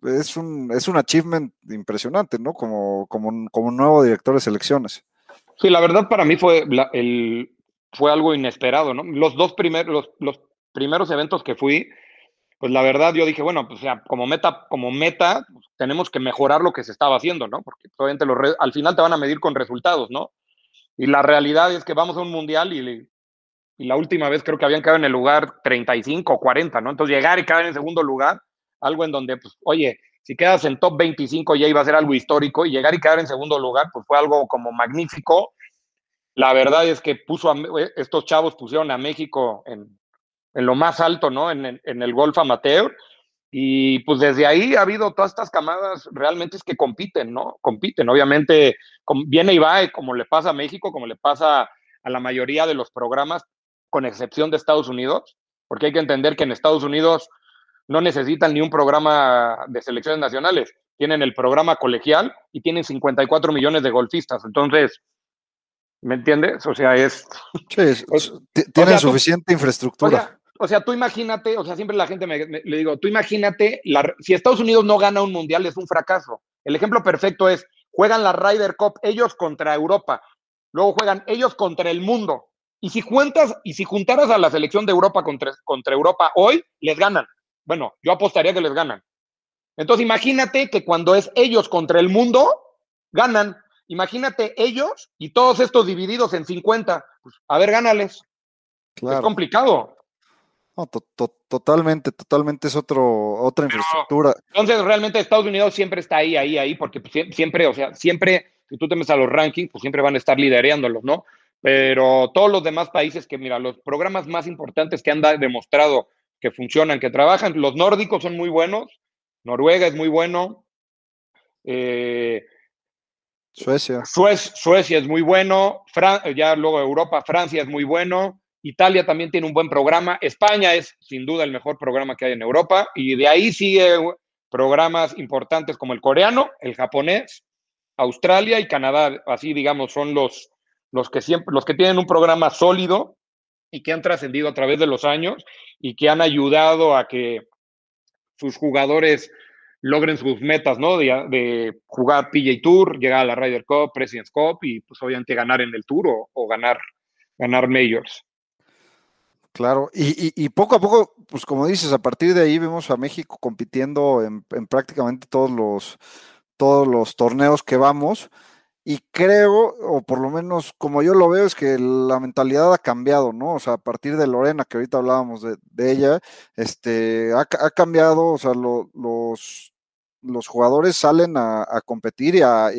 es un, es un achievement impresionante, ¿no? Como, como, como nuevo director de selecciones. Sí, la verdad para mí fue, la, el, fue algo inesperado, ¿no? Los dos primeros, los, primeros eventos que fui, pues la verdad yo dije, bueno, pues ya, como meta, como meta, pues, tenemos que mejorar lo que se estaba haciendo, ¿no? Porque obviamente los al final te van a medir con resultados, ¿no? Y la realidad es que vamos a un mundial y, y la última vez creo que habían quedado en el lugar 35 o 40, ¿no? Entonces llegar y quedar en segundo lugar, algo en donde, pues, oye, si quedas en top 25 ya iba a ser algo histórico y llegar y quedar en segundo lugar, pues fue algo como magnífico. La verdad es que puso a, estos chavos pusieron a México en, en lo más alto, ¿no? En, en, en, el golf amateur. Y pues desde ahí ha habido todas estas camadas realmente es que compiten, ¿no? Compiten. Obviamente viene y va, como le pasa a México, como le pasa a la mayoría de los programas, con excepción de Estados Unidos, porque hay que entender que en Estados Unidos no necesitan ni un programa de selecciones nacionales, tienen el programa colegial y tienen 54 millones de golfistas. Entonces, ¿me entiendes? O sea, es... Sí, es, tienen o sea, suficiente tú, infraestructura. O sea, o sea, tú imagínate, o sea, siempre la gente me, me le digo, tú imagínate, la, si Estados Unidos no gana un mundial es un fracaso. El ejemplo perfecto es, juegan la Ryder Cup ellos contra Europa, luego juegan ellos contra el mundo. Y si juntas, y si juntaras a la selección de Europa contra, contra Europa hoy, les ganan. Bueno, yo apostaría que les ganan. Entonces imagínate que cuando es ellos contra el mundo, ganan. Imagínate ellos y todos estos divididos en 50. Pues, a ver, gánales. Claro. Es complicado. No, to to totalmente, totalmente es otro, otra Pero, infraestructura. Entonces, realmente Estados Unidos siempre está ahí, ahí, ahí, porque siempre, o sea, siempre, si tú te metes a los rankings, pues siempre van a estar lidereándolos, ¿no? Pero todos los demás países que, mira, los programas más importantes que han demostrado que funcionan, que trabajan. Los nórdicos son muy buenos, Noruega es muy bueno. Eh, Suecia. Suecia es muy bueno, ya luego Europa, Francia es muy bueno, Italia también tiene un buen programa. España es sin duda el mejor programa que hay en Europa. Y de ahí sigue programas importantes como el coreano, el japonés, Australia y Canadá. Así, digamos, son los, los, que, siempre, los que tienen un programa sólido y que han trascendido a través de los años y que han ayudado a que sus jugadores logren sus metas, ¿no? De, jugar PJ Tour, llegar a la Ryder Cup, President's Cup y pues obviamente ganar en el Tour o, ganar, ganar Majors. Claro, y, poco a poco, pues como dices, a partir de ahí vemos a México compitiendo en, en prácticamente todos los, todos los torneos que vamos. Y creo, o por lo menos como yo lo veo, es que la mentalidad ha cambiado, ¿no? O sea, a partir de Lorena, que ahorita hablábamos de, ella, este, ha, cambiado, o sea, los, los jugadores salen a, competir y, a,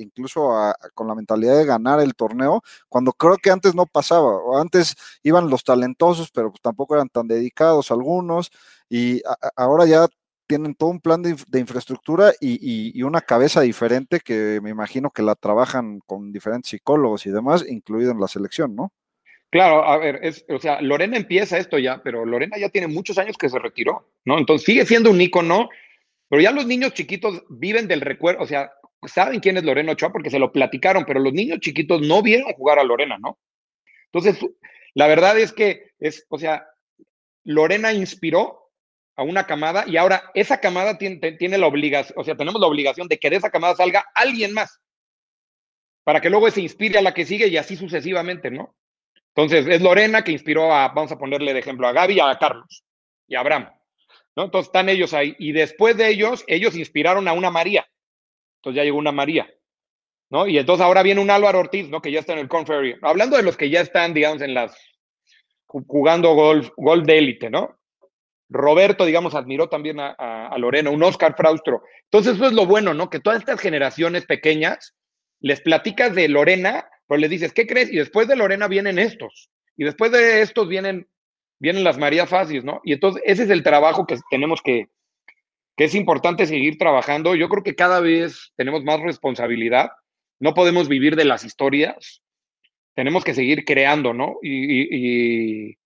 incluso con la mentalidad de ganar el torneo, cuando creo que antes no pasaba, o antes iban los talentosos, pero pues tampoco eran tan dedicados algunos, y ahora ya tienen todo un plan de, infraestructura y, una cabeza diferente que me imagino que la trabajan con diferentes psicólogos y demás, incluido en la selección, ¿no? Claro, a ver, es, o sea, Lorena empieza esto ya, pero Lorena ya tiene muchos años que se retiró, ¿no? Entonces sigue siendo un ícono, pero ya los niños chiquitos viven del recuerdo, o sea, saben quién es Lorena Ochoa porque se lo platicaron, pero los niños chiquitos no vieron jugar a Lorena, ¿no? Entonces, la verdad es que es, o sea, Lorena inspiró a una camada y ahora esa camada tiene, tiene la obligación, o sea, tenemos la obligación de que de esa camada salga alguien más para que luego se inspire a la que sigue y así sucesivamente, ¿no? Entonces, es Lorena que inspiró a, vamos a ponerle de ejemplo, a Gaby, a Carlos y a Abraham, ¿no? Entonces están ellos ahí. Y después de ellos, ellos inspiraron a una María. Entonces ya llegó una María, ¿no? Y entonces ahora viene un Álvaro Ortiz, ¿no? Que ya está en el Conferry. Hablando de los que ya están, digamos, en las, jugando golf, golf de élite, ¿no? Roberto, digamos, admiró también a, Lorena, un Oscar Fraustro. Entonces, eso es lo bueno, ¿no? Que todas estas generaciones pequeñas les platicas de Lorena, pero les dices, ¿qué crees? Y después de Lorena vienen estos. Y después de estos vienen, vienen las María Facis, ¿no? Y entonces, ese es el trabajo que tenemos que, que es importante seguir trabajando. Yo creo que cada vez tenemos más responsabilidad. No podemos vivir de las historias. Tenemos que seguir creando, ¿no? y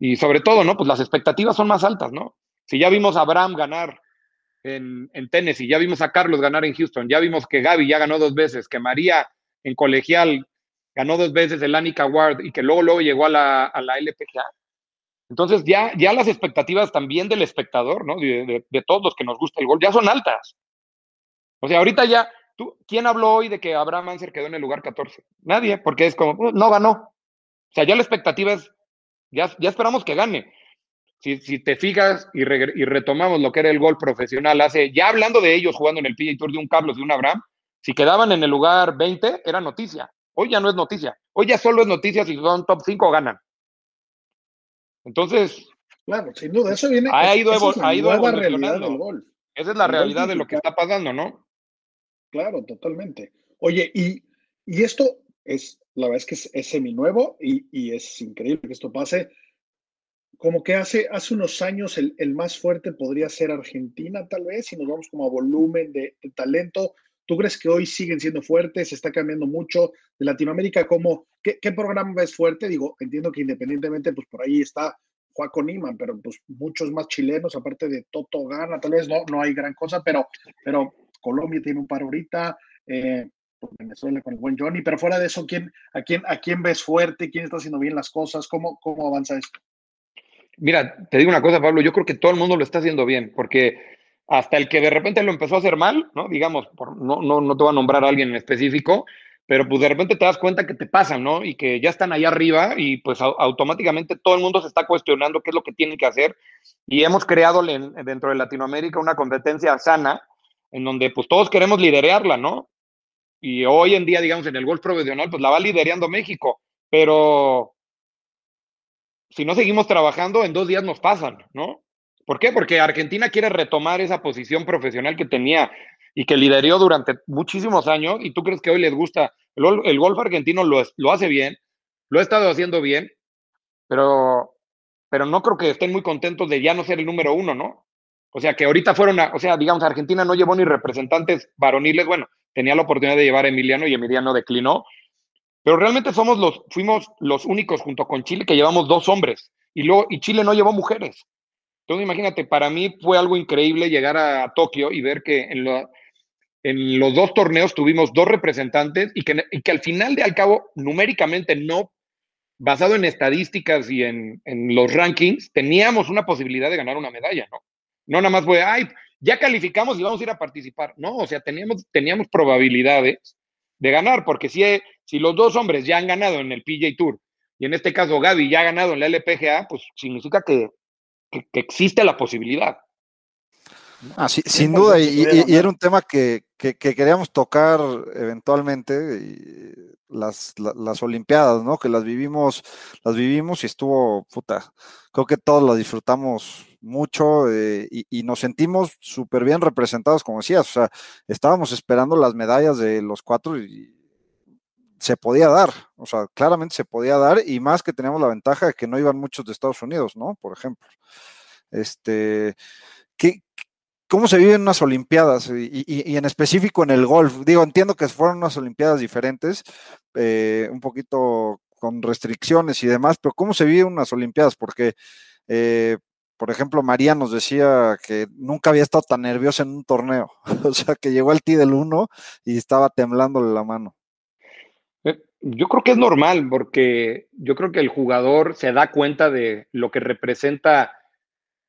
y sobre todo, ¿no? Pues las expectativas son más altas, ¿no? Si ya vimos a Abraham ganar en, en Tennessee, ya vimos a Carlos ganar en Houston, ya vimos que Gaby ya ganó dos veces, que María en colegial ganó dos veces el Annika Award y que luego, luego llegó a la, a la LPGA. Entonces ya, ya las expectativas también del espectador, ¿no? De, todos los que nos gusta el gol, ya son altas. O sea, ahorita ya, ¿tú, ¿quién habló hoy de que Abraham Anser quedó en el lugar 14? Nadie, porque es como, no ganó. O sea, ya la expectativa es, ya, esperamos que gane. Si, te fijas y, retomamos lo que era el gol profesional hace, ya hablando de ellos jugando en el PGA Tour de un Carlos de un Abraham, si quedaban en el lugar 20, era noticia. Hoy ya no es noticia. Hoy ya solo es noticia si son top 5 ganan. Entonces. Claro, sin duda, eso viene. Ha ido, ha ido realidad del. Esa es la realidad de lo que está pasando, ¿no? Claro, totalmente. Oye, y, y esto es la verdad es que es, semi-nuevo y, es increíble que esto pase. Como que hace, hace unos años el, más fuerte podría ser Argentina, tal vez, si nos vamos como a volumen de, talento. ¿Tú crees que hoy siguen siendo fuertes? ¿Se está cambiando mucho de Latinoamérica? ¿Cómo, qué, programa es fuerte? Digo, entiendo que independientemente, pues por ahí está Juaco Niman, pero pues muchos más chilenos, aparte de Toto Gana, tal vez no, no hay gran cosa, pero, pero Colombia tiene un par ahorita, eh, Venezuela con el buen Johnny, pero fuera de eso, ¿quién, a, quién, ¿a quién ves fuerte? ¿Quién está haciendo bien las cosas? ¿Cómo, cómo avanza esto? Mira, te digo una cosa, Pablo, yo creo que todo el mundo lo está haciendo bien, porque hasta el que de repente lo empezó a hacer mal, ¿no? Digamos, no, no, no te voy a nombrar a alguien en específico, pero pues de repente te das cuenta que te pasan, ¿no? Y que ya están ahí arriba y pues automáticamente todo el mundo se está cuestionando qué es lo que tienen que hacer. Y hemos creado dentro de Latinoamérica una competencia sana en donde pues todos queremos liderarla, ¿no? y hoy en día, digamos, en el golf profesional, pues la va liderando México, pero si no seguimos trabajando, en dos días nos pasan, ¿no? ¿Por qué? Porque Argentina quiere retomar esa posición profesional que tenía y que lideró durante muchísimos años, y tú crees que hoy les gusta, el, golf argentino lo, hace bien, lo ha estado haciendo bien, pero, no creo que estén muy contentos de ya no ser el número uno, ¿no? O sea, que ahorita fueron, o sea, digamos, Argentina no llevó ni representantes varoniles, bueno, tenía la oportunidad de llevar a Emiliano y Emiliano declinó, pero realmente somos los, fuimos los únicos junto con Chile que llevamos dos hombres y, y Chile no llevó mujeres. Entonces, imagínate, para mí fue algo increíble llegar a Tokio y ver que en, en los dos torneos tuvimos dos representantes y que, y que, al final de al cabo, numéricamente no, basado en estadísticas y en, en, los rankings, teníamos una posibilidad de ganar una medalla, ¿no? No nada más fue, ay, ya calificamos y vamos a ir a participar. No, o sea, teníamos, teníamos probabilidades de ganar, porque si, si los dos hombres ya han ganado en el PJ Tour y en este caso Gaby ya ha ganado en la LPGA, pues significa que, que, existe la posibilidad. Ah, sí, sin duda, y, y, era un tema que, que, queríamos tocar eventualmente, las, las, las, Olimpiadas, ¿no? Que las vivimos, las vivimos y estuvo, puta, creo que todos las disfrutamos mucho eh, y, y, nos sentimos súper bien representados, como decías, o sea, estábamos esperando las medallas de los cuatro y se podía dar, o sea, claramente se podía dar y más que teníamos la ventaja de que no iban muchos de Estados Unidos, ¿no? Por ejemplo. Este, ¿qué, ¿Cómo se viven unas Olimpiadas y, en específico en el golf? Digo, entiendo que fueron unas Olimpiadas diferentes, eh, un poquito con restricciones y demás, pero ¿cómo se viven unas Olimpiadas? Porque, eh, por ejemplo, María nos decía que nunca había estado tan nerviosa en un torneo, [laughs] o sea, que llegó al T del 1 y estaba temblándole la mano. Eh, yo creo que es normal porque yo creo que el jugador se da cuenta de lo que representa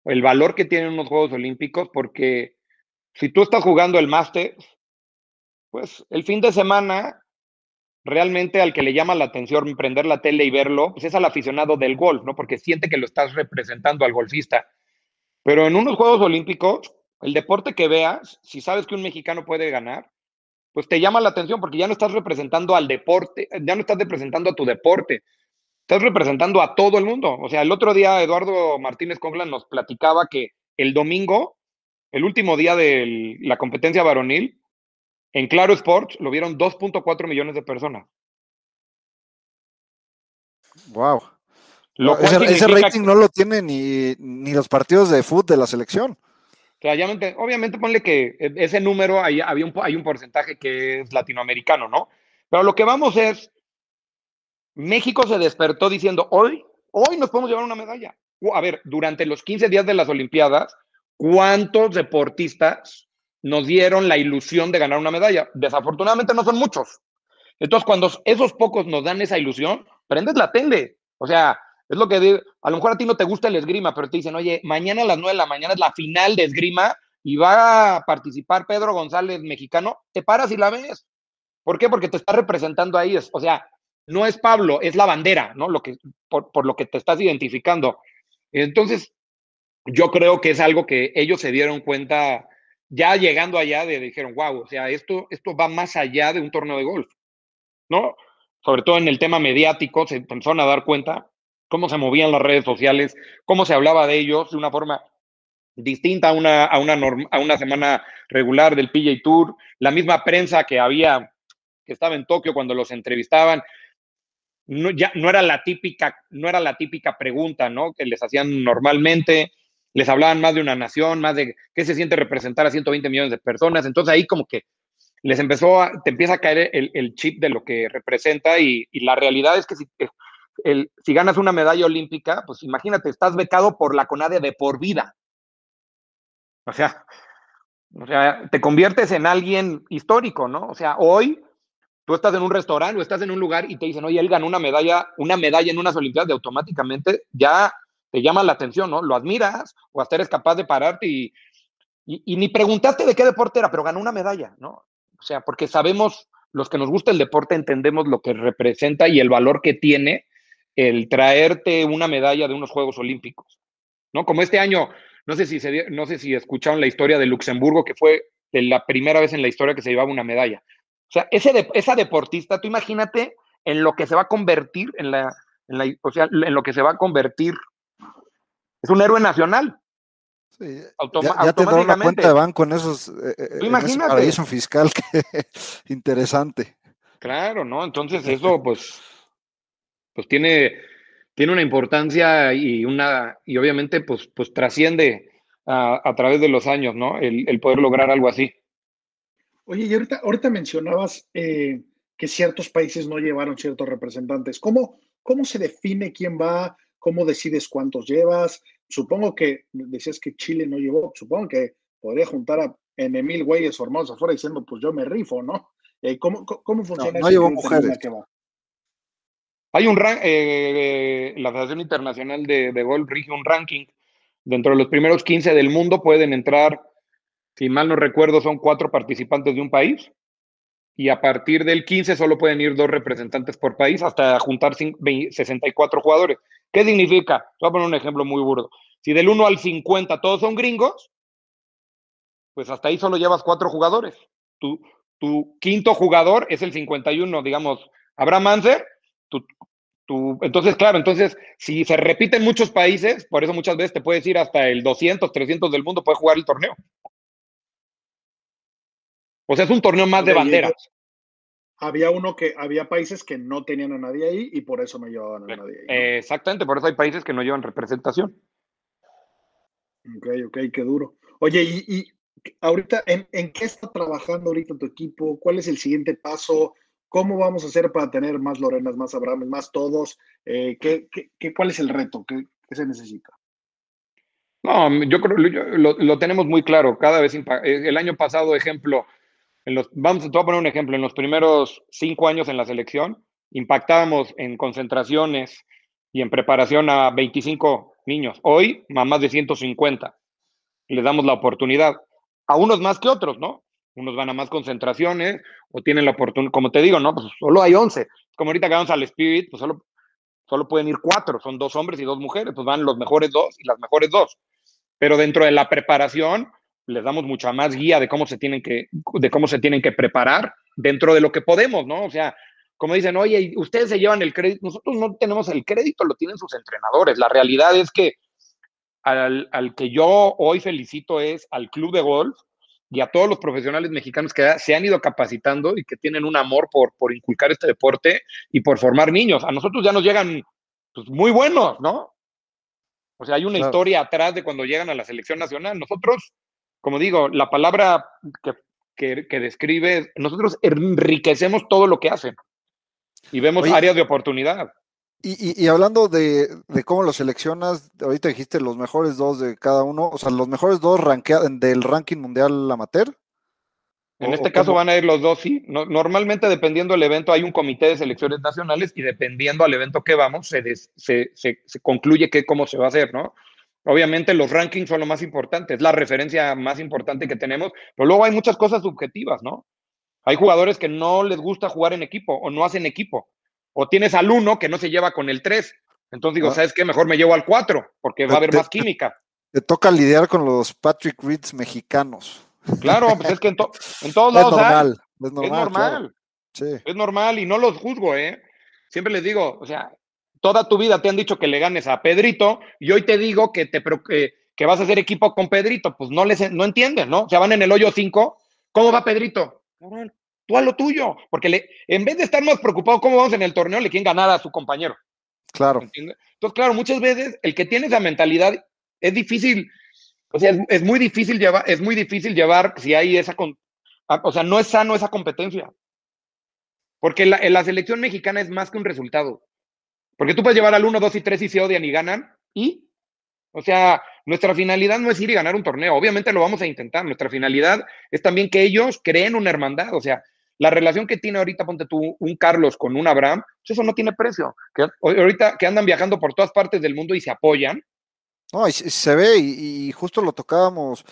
el valor que tienen unos Juegos Olímpicos porque si tú estás jugando el Masters, pues el fin de semana realmente al que le llama la atención prender la tele y verlo, pues es al aficionado del golf, ¿no? Porque siente que lo estás representando al golfista. Pero en unos Juegos Olímpicos, el deporte que veas, si sabes que un mexicano puede ganar, pues te llama la atención porque ya no estás representando al deporte, ya no estás representando a tu deporte, estás representando a todo el mundo. O sea, el otro día Eduardo Martínez Conglan nos platicaba que el domingo, el último día de la competencia varonil, en Claro Sports lo vieron 2.4 millones de personas. Wow. Lo ese, ese, rating no lo tiene ni, ni los partidos de fútbol de la selección. Obviamente, obviamente ponle que ese número hay, había un, hay un porcentaje que es latinoamericano, ¿no? Pero lo que vamos es, México se despertó diciendo, hoy, hoy nos podemos llevar una medalla. A ver, durante los 15 días de las Olimpiadas, ¿cuántos deportistas nos dieron la ilusión de ganar una medalla? Desafortunadamente no son muchos. Entonces, cuando esos pocos nos dan esa ilusión, prendes la tele. O sea, es lo que digo, a lo mejor a ti no te gusta el esgrima, pero te dicen, oye, mañana a las 9 de la mañana es la final de esgrima y va a participar Pedro González, mexicano, te paras y la ves. ¿Por qué? Porque te está representando ahí. O sea, no es Pablo, es la bandera, ¿no? Lo que, por, por lo que te estás identificando. Entonces, yo creo que es algo que ellos se dieron cuenta ya llegando allá, de, dijeron, wow, o sea, esto, esto va más allá de un torneo de golf, ¿no? Sobre todo en el tema mediático, se empezaron a dar cuenta cómo se movían las redes sociales, cómo se hablaba de ellos de una forma distinta a una, a una, a una semana regular del PJ Tour, la misma prensa que había, que estaba en Tokio cuando los entrevistaban, no, ya no era la típica, no era la típica pregunta, ¿no? Que les hacían normalmente, les hablaban más de una nación, más de qué se siente representar a 120 millones de personas, entonces ahí como que les empezó te empieza a caer el, el chip de lo que representa y, y la realidad es que si, el, si ganas una medalla olímpica, pues imagínate, estás becado por la CONADE de por vida. O sea, o sea, te conviertes en alguien histórico, ¿no? O sea, hoy tú estás en un restaurante o estás en un lugar y te dicen, oye, él ganó una medalla, una medalla en unas Olimpiadas, de automáticamente ya te llama la atención, ¿no? Lo admiras o hasta eres capaz de pararte y, y, y ni preguntaste de qué deporte era, pero ganó una medalla, ¿no? O sea, porque sabemos, los que nos gusta el deporte, entendemos lo que representa y el valor que tiene el traerte una medalla de unos Juegos Olímpicos, ¿no? Como este año, no sé si, no sé si escucharon la historia de Luxemburgo, que fue la primera vez en la historia que se llevaba una medalla. O sea, ese de, esa deportista, tú imagínate en lo que se va a convertir, en la, en la, o sea, en lo que se va a convertir. Es un héroe nacional. Sí, Automa ya, ya te una cuenta de banco en esos eh, eh en ese paraíso fiscal [laughs] que interesante. Claro, ¿no? Entonces eso, pues, pues tiene, tiene una importancia y una, y obviamente pues, pues trasciende a, a través de los años, ¿no? El, el, poder lograr algo así. Oye, y ahorita, ahorita mencionabas eh, que ciertos países no llevaron ciertos representantes. ¿Cómo, cómo se define quién va? ¿Cómo decides cuántos llevas? Supongo que decías que Chile no llevó, supongo que podría juntar a en mil güeyes formados afuera diciendo, pues yo me rifo, ¿no? Eh, ¿Cómo, cómo funciona no, no llevó mujeres. Hay un eh, la Federación Internacional de, de Golf rige un ranking. Dentro de los primeros 15 del mundo pueden entrar, si mal no recuerdo, son cuatro participantes de un país. Y a partir del 15 solo pueden ir dos representantes por país hasta juntar 64 jugadores. ¿Qué significa? Voy a poner un ejemplo muy burdo. Si del 1 al 50 todos son gringos, pues hasta ahí solo llevas cuatro jugadores. Tu, tu quinto jugador es el 51, digamos, Abraham Manser, entonces, claro, entonces, si se repite en muchos países, por eso muchas veces te puedes ir hasta el 200, 300 del mundo, puede jugar el torneo. O sea, es un torneo más de banderas. Había uno que, había países que no tenían a nadie ahí y por eso no llevaban a nadie ahí. exactamente, por eso hay países que no llevan representación. Ok, ok, qué duro. Oye, y, ahorita, ¿en, ¿en, qué está trabajando ahorita tu equipo? ¿Cuál es el siguiente paso? ¿Cómo vamos a hacer para tener más Lorenas, más Abraham, más todos? Eh, ¿qué, qué, cuál es el reto? ¿Qué, se necesita? No, yo creo que lo, tenemos muy claro. Cada vez, eh, el año pasado, ejemplo, en los, vamos, a poner un ejemplo. En los primeros cinco años en la selección, impactábamos en concentraciones y en preparación a 25 niños. Hoy, más de 150. Y les damos la oportunidad. A unos más que otros, ¿no? Unos van a más concentraciones o tienen la oportunidad, como te digo, ¿no? Pues solo hay 11. Como ahorita que vamos al Spirit, pues solo, solo pueden ir cuatro, son dos hombres y dos mujeres, pues van los mejores dos y las mejores dos. Pero dentro de la preparación, les damos mucha más guía de cómo se tienen que, de cómo se tienen que preparar dentro de lo que podemos, ¿no? O sea, como dicen, oye, ustedes se llevan el crédito, nosotros no tenemos el crédito, lo tienen sus entrenadores. La realidad es que al, al que yo hoy felicito es al club de golf, y a todos los profesionales mexicanos que se han ido capacitando y que tienen un amor por, por inculcar este deporte y por formar niños. A nosotros ya nos llegan pues, muy buenos, ¿no? O sea, hay una historia atrás de cuando llegan a la selección nacional. Nosotros, como digo, la palabra que, que, describe, nosotros enriquecemos todo lo que hacen y vemos áreas de oportunidad. Y, hablando de, cómo lo seleccionas, ahorita dijiste los mejores dos de cada uno, o sea, los mejores dos del ranking mundial amateur. En este caso van a ir los dos, sí. normalmente, dependiendo del evento, hay un comité de selecciones nacionales y dependiendo al evento que vamos, se, se, se, concluye que cómo se va a hacer, ¿no? Obviamente los rankings son lo más importante, es la referencia más importante que tenemos, pero luego hay muchas cosas subjetivas, ¿no? Hay jugadores que no les gusta jugar en equipo o no hacen equipo o tienes al 1 que no se lleva con el 3. Entonces digo, ah. ¿sabes qué? Mejor me llevo al 4 porque va a haber más química. Te, toca lidiar con los Patrick Reeds mexicanos. Claro, pues es que en, todos [laughs] lados. Es normal. Es normal. Sí. Es normal y no los juzgo, ¿eh? Siempre les digo, o sea, toda tu vida te han dicho que le ganes a Pedrito y hoy te digo que, te, que, vas a hacer equipo con Pedrito. Pues no les no entienden, ¿no? O sea, van en el hoyo 5. ¿Cómo va Pedrito? tú a lo tuyo, porque le, en vez de estar más preocupado cómo vamos en el torneo, le quieren ganar a su compañero. Claro. Entonces, claro, muchas veces el que tiene esa mentalidad es difícil, o sea, es, muy difícil llevar, es muy difícil llevar si hay esa, o sea, no es sano esa competencia. Porque la, la selección mexicana es más que un resultado. Porque tú puedes llevar al 1, 2 y 3 y se odian y ganan, y, o sea, nuestra finalidad no es ir y ganar un torneo, obviamente lo vamos a intentar, nuestra finalidad es también que ellos creen una hermandad, o sea, la relación que tiene ahorita, ponte tú, un Carlos con un Abraham, pues eso no tiene precio. Que ahorita que andan viajando por todas partes del mundo y se apoyan. No, se ve, y, justo lo tocábamos,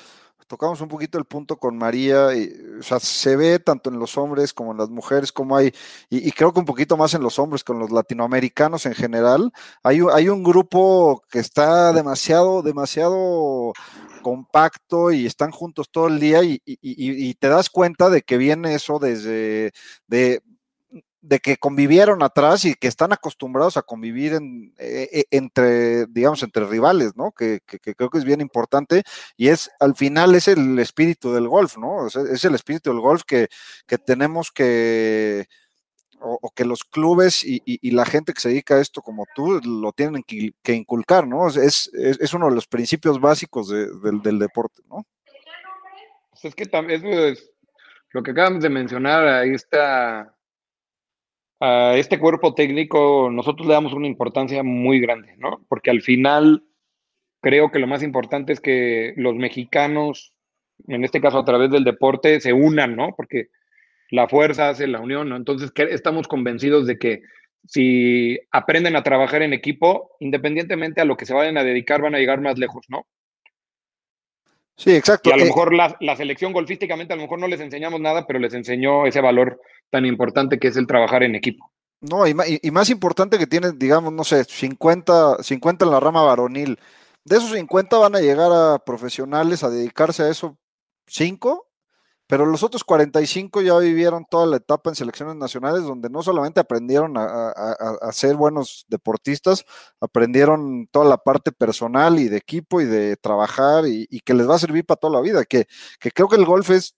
tocamos un poquito el punto con María, y, o sea, se ve tanto en los hombres como en las mujeres, como hay, y, creo que un poquito más en los hombres, con los latinoamericanos en general, hay, hay un grupo que está demasiado, demasiado compacto y están juntos todo el día y, te das cuenta de que viene eso desde de, que convivieron atrás y que están acostumbrados a convivir en, e, e, entre, digamos, entre rivales, ¿no? Que, creo que es bien importante y es, al final, es el espíritu del golf, ¿no? es el espíritu del golf que, que tenemos que, o, que los clubes y, la gente que se dedica a esto como tú lo tienen que, inculcar, ¿no? Es, es, uno de los principios básicos del, deporte, ¿no? Pues es que también es lo que acabamos de mencionar, ahí está a este cuerpo técnico nosotros le damos una importancia muy grande, ¿no? Porque al final creo que lo más importante es que los mexicanos, en este caso a través del deporte, se unan, ¿no? Porque la fuerza hace la unión, ¿no? Entonces estamos convencidos de que si aprenden a trabajar en equipo, independientemente a lo que se vayan a dedicar, van a llegar más lejos, ¿no? Sí, exacto. Y a lo Eh, mejor la, la selección golfísticamente, a lo mejor no les enseñamos nada, pero les enseñó ese valor tan importante que es el trabajar en equipo. No, y, más importante que tienen, digamos, no sé, 50, 50 en la rama varonil. De esos 50 van a llegar a profesionales a dedicarse a eso 5, pero los otros 45 ya vivieron toda la etapa en selecciones nacionales donde no solamente aprendieron a, ser buenos deportistas, aprendieron toda la parte personal y de equipo y de trabajar y, que les va a servir para toda la vida, que creo que el golf es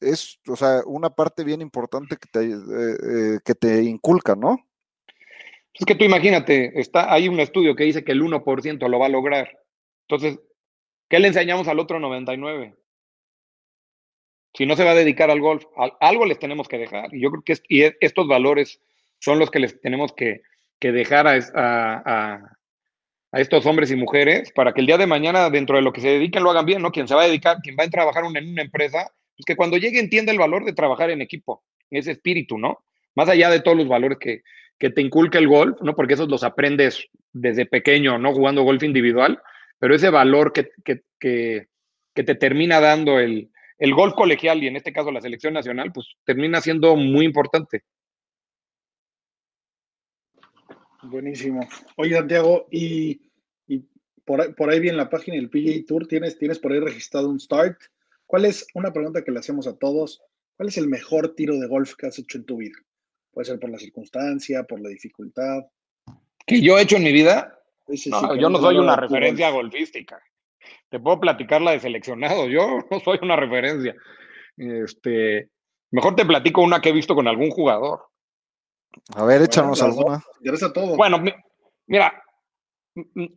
es, o sea, una parte bien importante que te, eh, eh, que te inculca, ¿no? Es que tú imagínate, está, hay un estudio que dice que el 1% lo va a lograr. Entonces, ¿qué le enseñamos al otro 99? Si no se va a dedicar al golf, al- algo les tenemos que dejar. Y yo creo que y es- estos valores son los que les tenemos que, que dejar a, a- a- estos hombres y mujeres para que el día de mañana, dentro de lo que se dediquen, lo hagan bien, ¿no? Quien se va a dedicar, quien va a trabajar en una empresa, que cuando llegue entienda el valor de trabajar en equipo, ese espíritu, ¿no? Más allá de todos los valores que, que te inculca el golf, ¿no? Porque esos los aprendes desde pequeño, ¿no? Jugando golf individual, pero ese valor que, que, que, te termina dando el, el golf colegial y en este caso la selección nacional, pues termina siendo muy importante. Buenísimo. Oye, Santiago, y, y por, ahí, por ahí vi en la página del PGA Tour, ¿tienes, tienes por ahí registrado un start. ¿Cuál es una pregunta que le hacemos a todos? ¿Cuál es el mejor tiro de golf que has hecho en tu vida? Puede ser por la circunstancia, por la dificultad. Que yo he hecho en mi vida, Sí, sí, no, sí, yo no soy una referencia golf. golfística. Te puedo platicar la de seleccionado, yo [laughs] no soy una referencia. Este, mejor te platico una que he visto con algún jugador. A ver, Bueno, échanos dos, alguna. interesa todo. Bueno, mi- mira,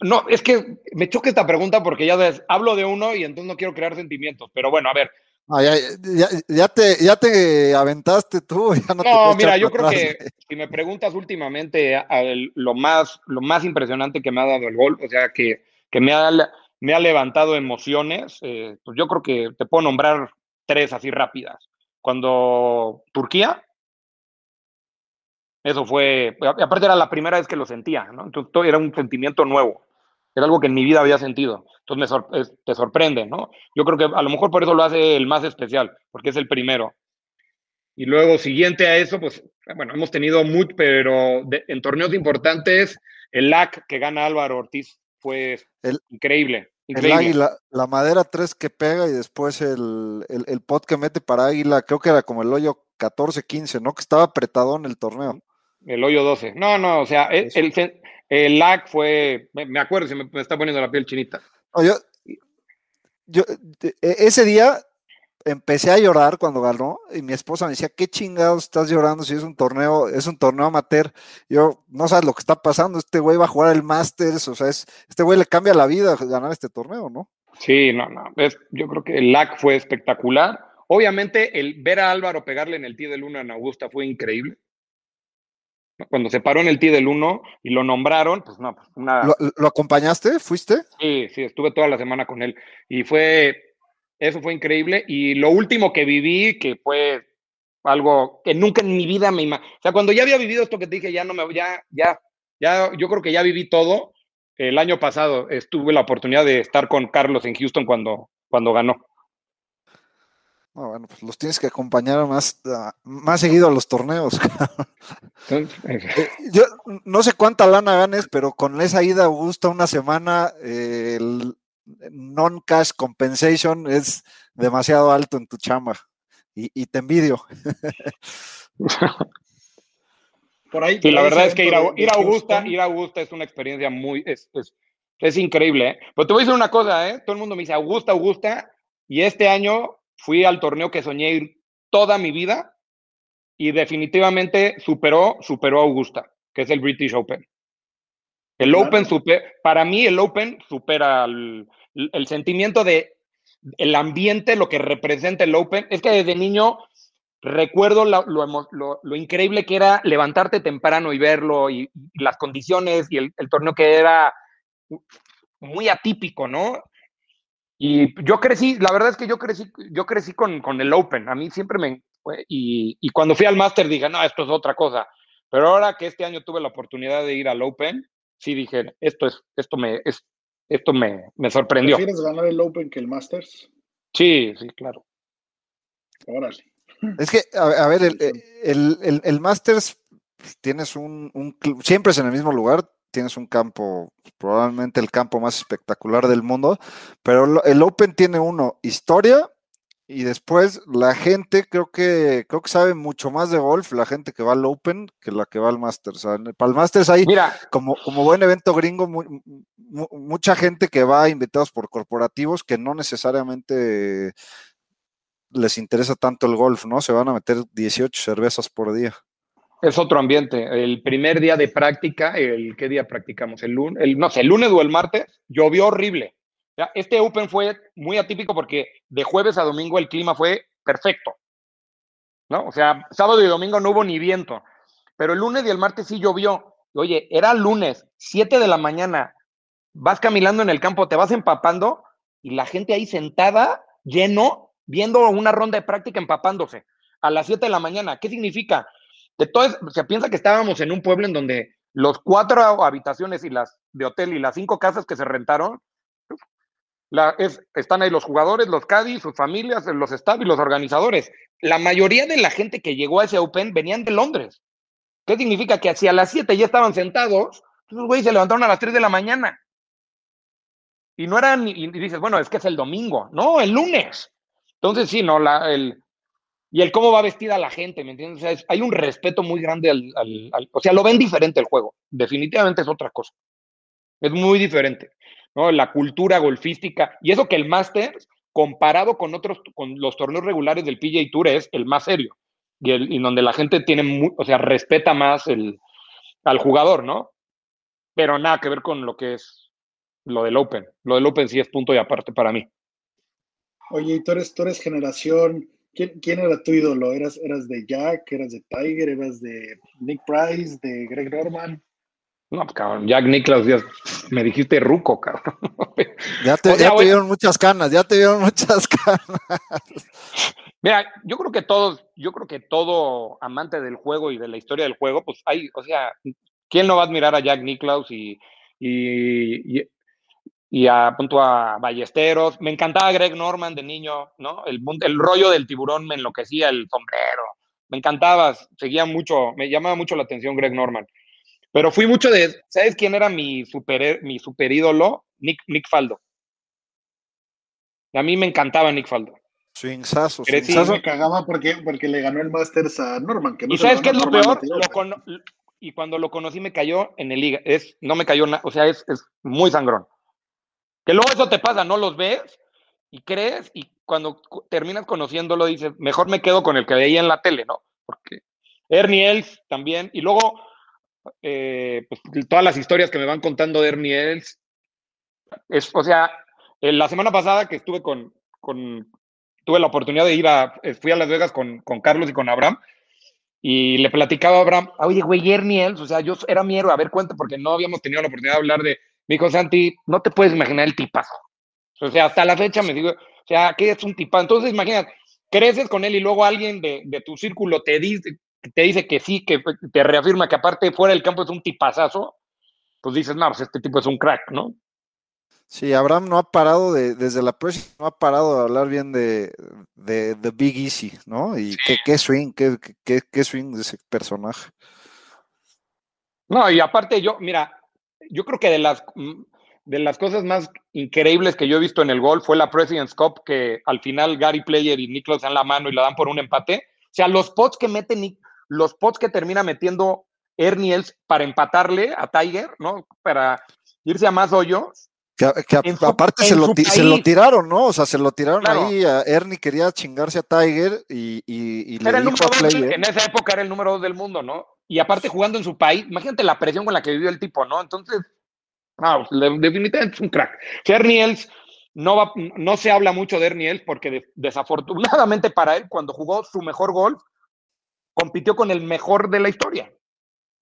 no, es que me choca esta pregunta porque ya hablo de uno y entonces no quiero crear sentimientos, pero bueno, a ver, Ah, ya, ya, ya te, ya te aventaste tú, [laughs] ya no, No, mira, yo creo atrás, que si me preguntas últimamente a- a el- lo más, lo más impresionante que me ha dado el gol, o sea, que, que me, ha, me ha levantado emociones, eh, pues yo creo que te puedo nombrar tres así rápidas. Cuando Turquía, eso fue, aparte era la primera vez que lo sentía, ¿no? Entonces todo era un sentimiento nuevo, era algo que en mi vida había sentido. Entonces me sor- te sorprende, ¿no? Yo creo que a lo mejor por eso lo hace el más especial, porque es el primero. Y luego, siguiente a eso, pues, bueno, hemos tenido mucho, pero de- en torneos importantes, el LAC que gana Álvaro Ortiz fue El- increíble. El increíble. águila, la madera 3 que pega y después el, el, el pot que mete para águila, creo que era como el hoyo 14-15, ¿no? Que estaba apretado en el torneo. El hoyo 12. No, no, o sea, el, Eso. el, el LAC fue, me, acuerdo, se me, me está poniendo la piel chinita. No, yo, yo, e- ese día empecé a llorar cuando ganó y mi esposa me decía, ¿qué chingados estás llorando si es un torneo, es un torneo amateur? Yo, no sabes lo que está pasando, este güey va a jugar el Masters, o sea, es, este güey le cambia la vida ganar este torneo, ¿no? Sí, no, no. es- yo creo que el LAC fue espectacular. Obviamente, el ver a Álvaro pegarle en el tee del 1 en Augusta fue increíble. Cuando se paró en el tee del 1 y lo nombraron, pues no, pues una. ¿Lo, lo acompañaste? ¿Fuiste? Sí, sí, estuve toda la semana con él y fue, eso fue increíble. Y lo último que viví, que fue algo que nunca en mi vida me imaginé, o sea, cuando ya había vivido esto que te dije, ya no me, ya, ya, ya, yo creo que ya viví todo. El año pasado estuve la oportunidad de estar con Carlos en Houston cuando, cuando ganó. No, bueno, pues los tienes que acompañar más, ah, más seguido a los torneos. [laughs] Entonces, [laughs] Yo no sé cuánta lana ganes, pero con esa ida a Augusta una semana, eh, el non-cash compensation es demasiado alto en tu chamba. Y, y te envidio. [laughs] Por ahí, Sí, la verdad es que ir a, ir Augusta, ir a Augusta es una experiencia muy, es, es, es increíble, ¿eh? Pero te voy a decir una cosa, ¿eh? Todo el mundo me dice Augusta, Augusta, y este año fui al torneo que soñé ir toda mi vida y definitivamente superó, superó a Augusta, que es el British Open. El Claro. Open, super, para mí el Open supera el, el sentimiento de el ambiente, lo que representa el Open. Es que desde niño recuerdo lo, lo emo- lo- lo increíble que era levantarte temprano y verlo y, y las condiciones y el, el torneo que era muy atípico, ¿no? Y yo crecí, la verdad es que yo crecí, yo crecí con, con el Open. A mí siempre me. Y, y cuando fui al Master dije, no, esto es otra cosa. Pero ahora que este año tuve la oportunidad de ir al Open, sí dije, esto es, esto me, es, esto me, me sorprendió. ¿Prefieres ganar el Open que el Masters? Sí, sí, claro. Órale. Es que, a, a ver, el, el, el- el Masters tienes un, un siempre es en el mismo lugar, tienes un campo, probablemente el campo más espectacular del mundo, pero lo- el Open tiene uno, historia, y después la gente creo que creo que sabe mucho más de golf la gente que va al Open que la que va al Masters. O sea, para el Masters hay Mira, como, como buen evento gringo, mu- mu- mucha gente que va invitados por corporativos que no necesariamente les interesa tanto el golf, ¿no? Se van a meter 18 cervezas por día. es otro ambiente. El primer día de práctica, el ¿qué día practicamos? El lunes, el, no sé, el lunes o el martes, llovió horrible. Este Open fue muy atípico porque de jueves a domingo el clima fue perfecto. ¿No? O sea, sábado y domingo no hubo ni viento. Pero el lunes y el martes sí llovió. Oye, era lunes, 7 de la mañana, vas caminando en el campo, te vas empapando y la gente ahí sentada, lleno, viendo una ronda de práctica empapándose a las 7 de la mañana. ¿Qué significa? De todo, se piensa que estábamos en un pueblo en donde los cuatro habitaciones y las de hotel y las cinco casas que se rentaron, la, es, están ahí los jugadores, los caddies, sus familias, los staff y los organizadores. La mayoría de la gente que llegó a ese Open venían de Londres. ¿Qué significa? Que hacia las 7 ya estaban sentados, esos güeyes se levantaron a las 3 de la mañana. Y no eran, y, dices, bueno, es que es el domingo. No, el lunes. Entonces, sí, no, la, el, y el cómo va vestida la gente, ¿me entiendes? Hay un respeto muy grande al, al- al- O sea, lo ven diferente el juego. Definitivamente es otra cosa. Es muy diferente, ¿no? La cultura golfística. Y eso que el Masters, comparado con otros, con los torneos regulares del PGA Tour, es el más serio. Y, el, donde la gente tiene, o sea, respeta más el, al jugador, ¿no? Pero nada que ver con lo que es lo del Open. Lo del Open sí es punto y aparte para mí. Oye, y tú eres, tú eres generación. ¿Quién, quién era tu ídolo? ¿Eras, ¿Eras de Jack? ¿Eras de Tiger? ¿Eras de Nick Price? ¿De Greg Norman? No, pues, cabrón, Jack Nicklaus, ya me dijiste ruco, cabrón. [laughs] Ya te, O sea, ya te bueno. vieron muchas canas, ya te vieron muchas [laughs] canas. Mira, yo creo que todos, yo creo que todo amante del juego y de la historia del juego, pues hay, o sea, ¿quién no va a admirar a Jack Nicklaus y, y, y, y a punto a Ballesteros? Me encantaba Greg Norman de niño, ¿no? El, el rollo del tiburón me enloquecía, el sombrero. Me encantaba, seguía mucho, me llamaba mucho la atención Greg Norman. Pero fui mucho de, ¿sabes quién era mi super, mi super ídolo? Nick, Nick Faldo. A mí me encantaba Nick Faldo. Swingsazo, swingsazo. Me cagaba porque, porque le ganó el Masters a Norman. Que no ¿Y sabes qué es lo peor? Lo cono- y cuando lo conocí me cayó en el liga. Es, no me cayó nada, o sea, es, es muy sangrón. Que luego eso te pasa, no los ves y crees y cuando cu- terminas conociéndolo dices, mejor me quedo con el que veía en la tele, ¿no? Porque Ernie Els también. Y luego, eh, pues, todas las historias que me van contando de Ernie Els. Es, o sea, eh, la semana pasada que estuve con, con, tuve la oportunidad de ir a, eh, fui a Las Vegas con, con Carlos y con Abraham. Y le platicaba a Abraham, oye, güey, Ernie Els, o sea, yo era mi héroe, a ver, cuenta, porque no habíamos tenido la oportunidad de hablar de, me dijo, Santi, no te puedes imaginar el tipazo. O sea, hasta la fecha me digo, o sea, ¿qué es un tipazo? Entonces, imagínate, creces con él y luego alguien de, de tu círculo te dice, te dice que sí, que te reafirma que aparte fuera del campo es un tipazazo, pues dices, no, pues este tipo es un crack, ¿no? Sí, Abraham no ha parado de, desde la press, no ha parado de hablar bien de, de, de Big Easy, ¿no? Y qué, qué swing, qué, qué, qué swing de ese personaje. No, y aparte yo, mira, yo creo que de las, mm, de las cosas más increíbles que yo he visto en el golf fue la President's Cup, que al final Gary Player y Nicholas dan la mano y la dan por un empate. O sea, los pots que mete Nick, los pots que termina metiendo Ernie Els para empatarle a Tiger, ¿no? Para irse a más hoyos. Que, que su- aparte se en lo, se tiraron, ¿no? O sea, se lo tiraron Claro. ahí. A Ernie quería chingarse a Tiger y, y, y le dijo a Player. en esa época era el número dos del mundo, ¿no? Y aparte jugando en su país, imagínate la presión con la que vivió el tipo, ¿no? Entonces, le- definitivamente es un crack. O sea, Ernie Els, no, va, no se habla mucho de Ernie Els porque de- desafortunadamente para él, cuando jugó su mejor golf, compitió con el mejor de la historia,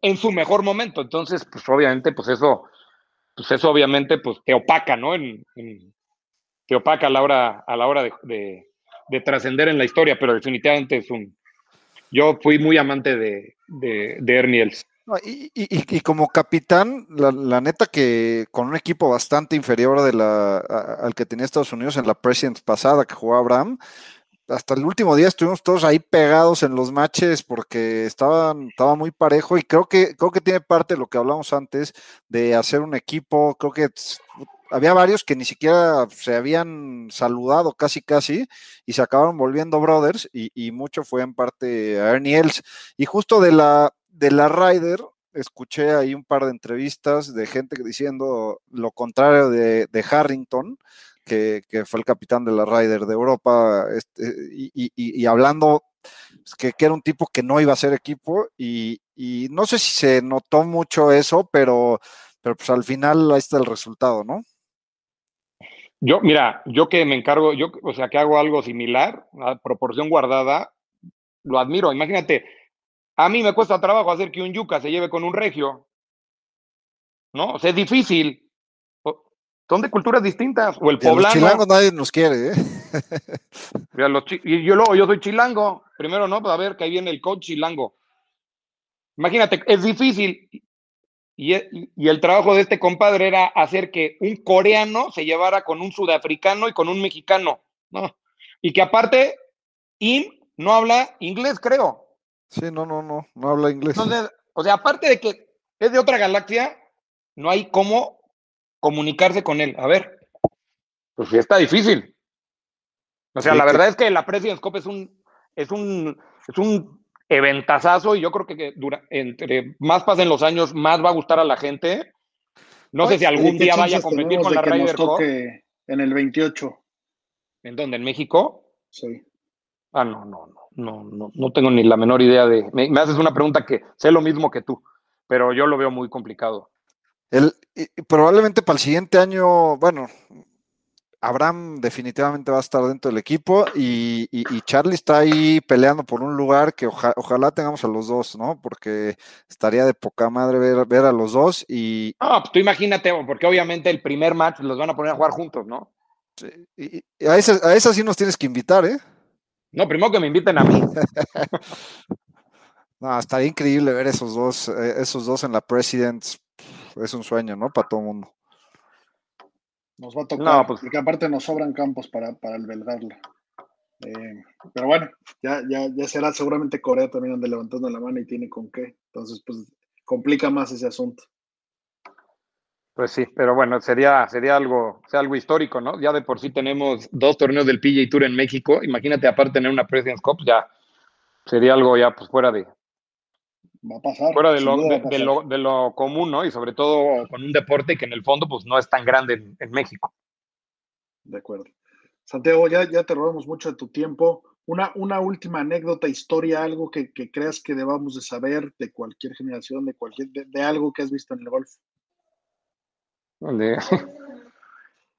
en su mejor momento. Entonces, pues obviamente, pues eso, pues eso obviamente, pues te opaca, ¿no? En, te opaca a la hora, a la hora de, de- de trascender en la historia, pero definitivamente es un... Yo fui muy amante de, de, de Ernie Els. Y, y- como capitán, la, la neta que con un equipo bastante inferior de la, al que tenía Estados Unidos en la Presidents pasada que jugó Abraham, hasta el último día estuvimos todos ahí pegados en los matches porque estaban, estaba muy parejo y creo que, creo que tiene parte lo que hablamos antes de hacer un equipo, creo que había varios que ni siquiera se habían saludado casi casi y se acabaron volviendo brothers y, y mucho fue en parte a Ernie Els. Y justo de la, de la Ryder, escuché ahí un par de entrevistas de gente diciendo lo contrario de, de Harrington, que, fue el capitán de la Ryder de Europa, este, y, hablando pues, que, era un tipo que no iba a ser equipo, y, y no sé si se notó mucho eso, pero, pero pues al final ahí está el resultado, ¿no? Yo, mira, yo que me encargo, yo, o sea, que hago algo similar, a proporción guardada, lo admiro. Imagínate, a mí me cuesta trabajo hacer que un yuca se lleve con un regio, ¿no? O sea, es difícil. Son de culturas distintas. O el Y a los poblano. chilangos nadie nos quiere, ¿eh? [laughs] y los y yo luego, yo soy chilango. Primero, ¿no? Pues a ver, que ahí viene el coach chilango. Imagínate, es difícil. Y, y el trabajo de este compadre era hacer que un coreano se llevara con un sudafricano y con un mexicano, ¿no? Y que aparte, Im no habla inglés, creo. Sí, no, no, no, no habla inglés. Entonces, o sea, aparte de que es de otra galaxia, no hay cómo comunicarse con él. A ver, pues sí está difícil. O sea, Sí, la verdad es que la President's Cup es un, es un, es un eventazazo y yo creo que, dura, entre más pasen los años, más va a gustar a la gente. No sé si algún Oye, ¿qué día vaya a competir con la Ryder Cup. toque en el 28? ¿En dónde? ¿En México? Sí. Ah, no, no, no, no, no, no tengo ni la menor idea de. Me, me haces una pregunta que sé lo mismo que tú, pero yo lo veo muy complicado. El, probablemente para el siguiente año, bueno, Abraham definitivamente va a estar dentro del equipo y, y- y Charlie está ahí peleando por un lugar que oja- ojalá tengamos a los dos, ¿no? Porque estaría de poca madre ver, ver a los dos y, No, pues tú imagínate, porque obviamente el primer match los van a poner a jugar juntos, ¿no? y- y a, esa, a esa sí nos tienes que invitar, ¿eh? No, primero que me inviten a mí. [laughs] No, estaría increíble ver esos dos, eh, esos dos en la Presidents. Es un sueño, ¿no? Para todo el mundo. Nos va a tocar, No, pues- porque aparte nos sobran campos para, para albergarla. Eh, pero bueno, ya, ya, ya será seguramente Corea también ande levantando la mano y tiene con qué. Entonces, pues complica más ese asunto. Pues sí, pero bueno, sería, sería algo, sea algo histórico, ¿no? Ya de por sí tenemos dos torneos del PGA Tour en México. Imagínate, aparte tener una President's Cup, ya sería algo ya pues fuera de, Va a pasar. fuera de lo, de, lo, de lo común, ¿no? Y sobre todo con un deporte que en el fondo pues no es tan grande en, en México. De acuerdo. Santiago, ya, ya te robamos mucho de tu tiempo. Una, una última anécdota, historia, algo que, que creas que debamos de saber de cualquier generación, de cualquier, de, de algo que has visto en el golf. [laughs]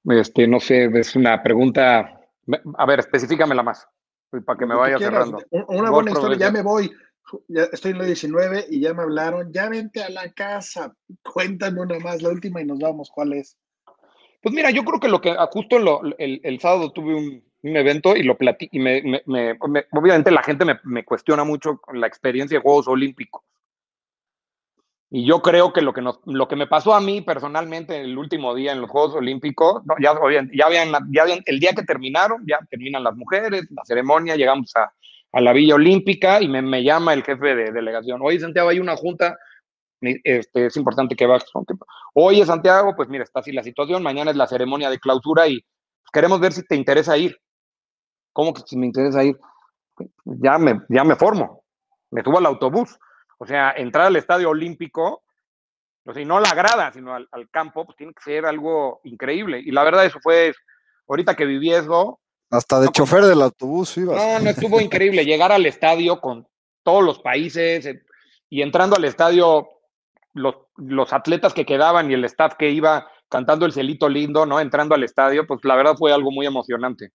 Este, no sé, es una pregunta. A ver, específicamela más, para que me vaya quieras. cerrando. Un- Una Golf buena historia, ya me voy. Ya estoy en la 19 y ya me hablaron. Ya vente a la casa. Cuéntame una más, la última y nos vamos. ¿Cuál es? Pues mira, yo creo que lo que ah, justo lo- el, el sábado tuve un, un evento y lo platí y me, me- me- me- obviamente la gente me, cuestiona mucho la experiencia de Juegos Olímpicos. Y yo creo que lo que, nos, lo que me pasó a mí personalmente el último día en los Juegos Olímpicos, no, ya, ya, habían, ya habían, el día que terminaron, ya terminan las mujeres, la ceremonia, llegamos a, a la Villa Olímpica y me, me llama el jefe de delegación. Oye, Santiago, hay una junta, este, es importante que vayas. ¿no? Oye, Santiago, pues mira, está así la situación, mañana es la ceremonia de clausura y queremos ver si te interesa ir. ¿Cómo que si me interesa ir? Ya me, ya me formo, me subo al autobús. O sea, entrar al estadio olímpico, o sea, y no la grada, sino al, al campo, pues tiene que ser algo increíble. Y la verdad, eso fue, ahorita que viví Hasta de No, chofer del autobús ibas. no, no estuvo increíble llegar al estadio con todos los países eh, y entrando al estadio, los, los atletas que quedaban y el staff que iba cantando el celito lindo, ¿no? Entrando al estadio, pues la verdad fue algo muy emocionante.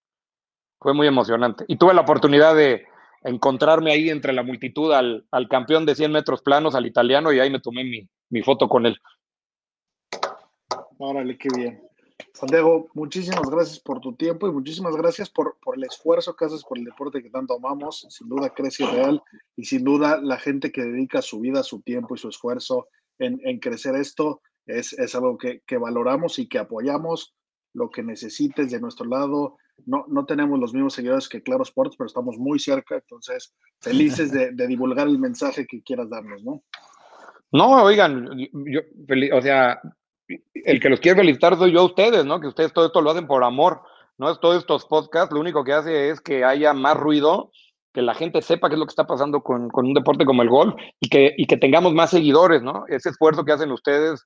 Fue muy emocionante. Y tuve la oportunidad de encontrarme ahí entre la multitud al, al, campeón de 100 metros planos, al italiano, y ahí me tomé mi, mi foto con él. Órale, qué bien. Santiago, muchísimas gracias por tu tiempo y muchísimas gracias por, por, el esfuerzo que haces por el deporte que tanto amamos. Sin duda crece real y sin duda la gente que dedica su vida, su tiempo y su esfuerzo en, en crecer esto es, es algo que, que, valoramos y que apoyamos. Lo que necesites de nuestro lado. No, no tenemos los mismos seguidores que Claro Sports, pero estamos muy cerca. Entonces, felices de, de divulgar el mensaje que quieras darnos, ¿no? No, oigan, yo, o sea, el que los quiere felicitar soy yo a ustedes, ¿no? Que ustedes todo esto lo hacen por amor, ¿no? Todos estos podcasts lo único que hace es que haya más ruido, que la gente sepa qué es lo que está pasando con, con un deporte como el golf y que, y que tengamos más seguidores, ¿no? Ese esfuerzo que hacen ustedes,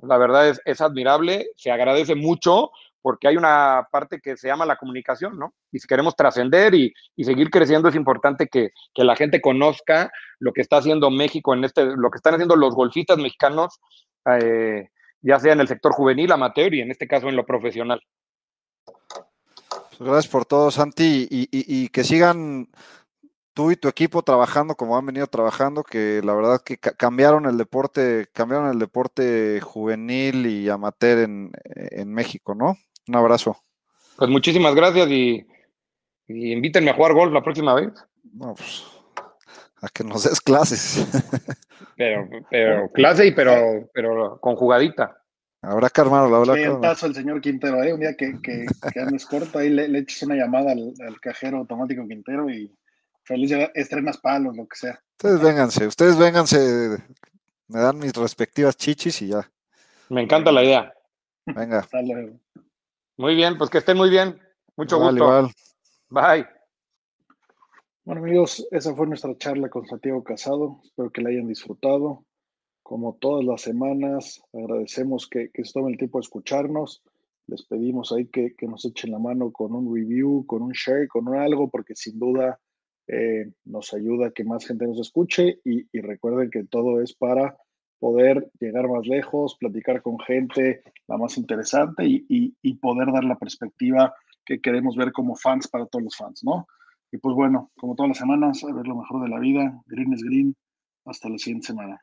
la verdad es, es admirable, se agradece mucho porque hay una parte que se llama la comunicación, ¿no? Y si queremos trascender y, y, seguir creciendo, es importante que, que, la gente conozca lo que está haciendo México en este, lo que están haciendo los golfistas mexicanos eh, ya sea en el sector juvenil, amateur y en este caso en lo profesional. Pues gracias por todo, Santi, y, y, y, que sigan tú y tu equipo trabajando como han venido trabajando, que la verdad que cambiaron el deporte, cambiaron el deporte juvenil y amateur en, en México, ¿no? Un abrazo. Pues muchísimas gracias y, y invítenme a jugar golf la próxima vez. No, pues, a que nos des clases. [laughs] Pero, pero clase y pero, pero con jugadita. Habrá que armarlo, habrá sí, el paso el señor Quintero, ¿eh? un día que, que, que andes corto, ahí le, le eches una llamada al, al, cajero automático Quintero y feliz de estrenas palos, lo que sea. Ustedes vénganse, ustedes vénganse, me dan mis respectivas chichis y ya. Me encanta la idea. Venga. Muy bien, pues que estén muy bien. Mucho gusto. Igual. Bye. Bueno amigos, esa fue nuestra charla con Santiago Casado. Espero que la hayan disfrutado. Como todas las semanas, agradecemos que, que se tomen el tiempo de escucharnos. Les pedimos ahí que, que, nos echen la mano con un review, con un share, con algo, porque sin duda eh, nos ayuda a que más gente nos escuche. Y, y recuerden que todo es para poder llegar más lejos, platicar con gente la más interesante y, y poder dar la perspectiva que queremos ver como fans para todos los fans, ¿no? Y pues bueno, como todas las semanas, a ver lo mejor de la vida. Green es green. Hasta la siguiente semana.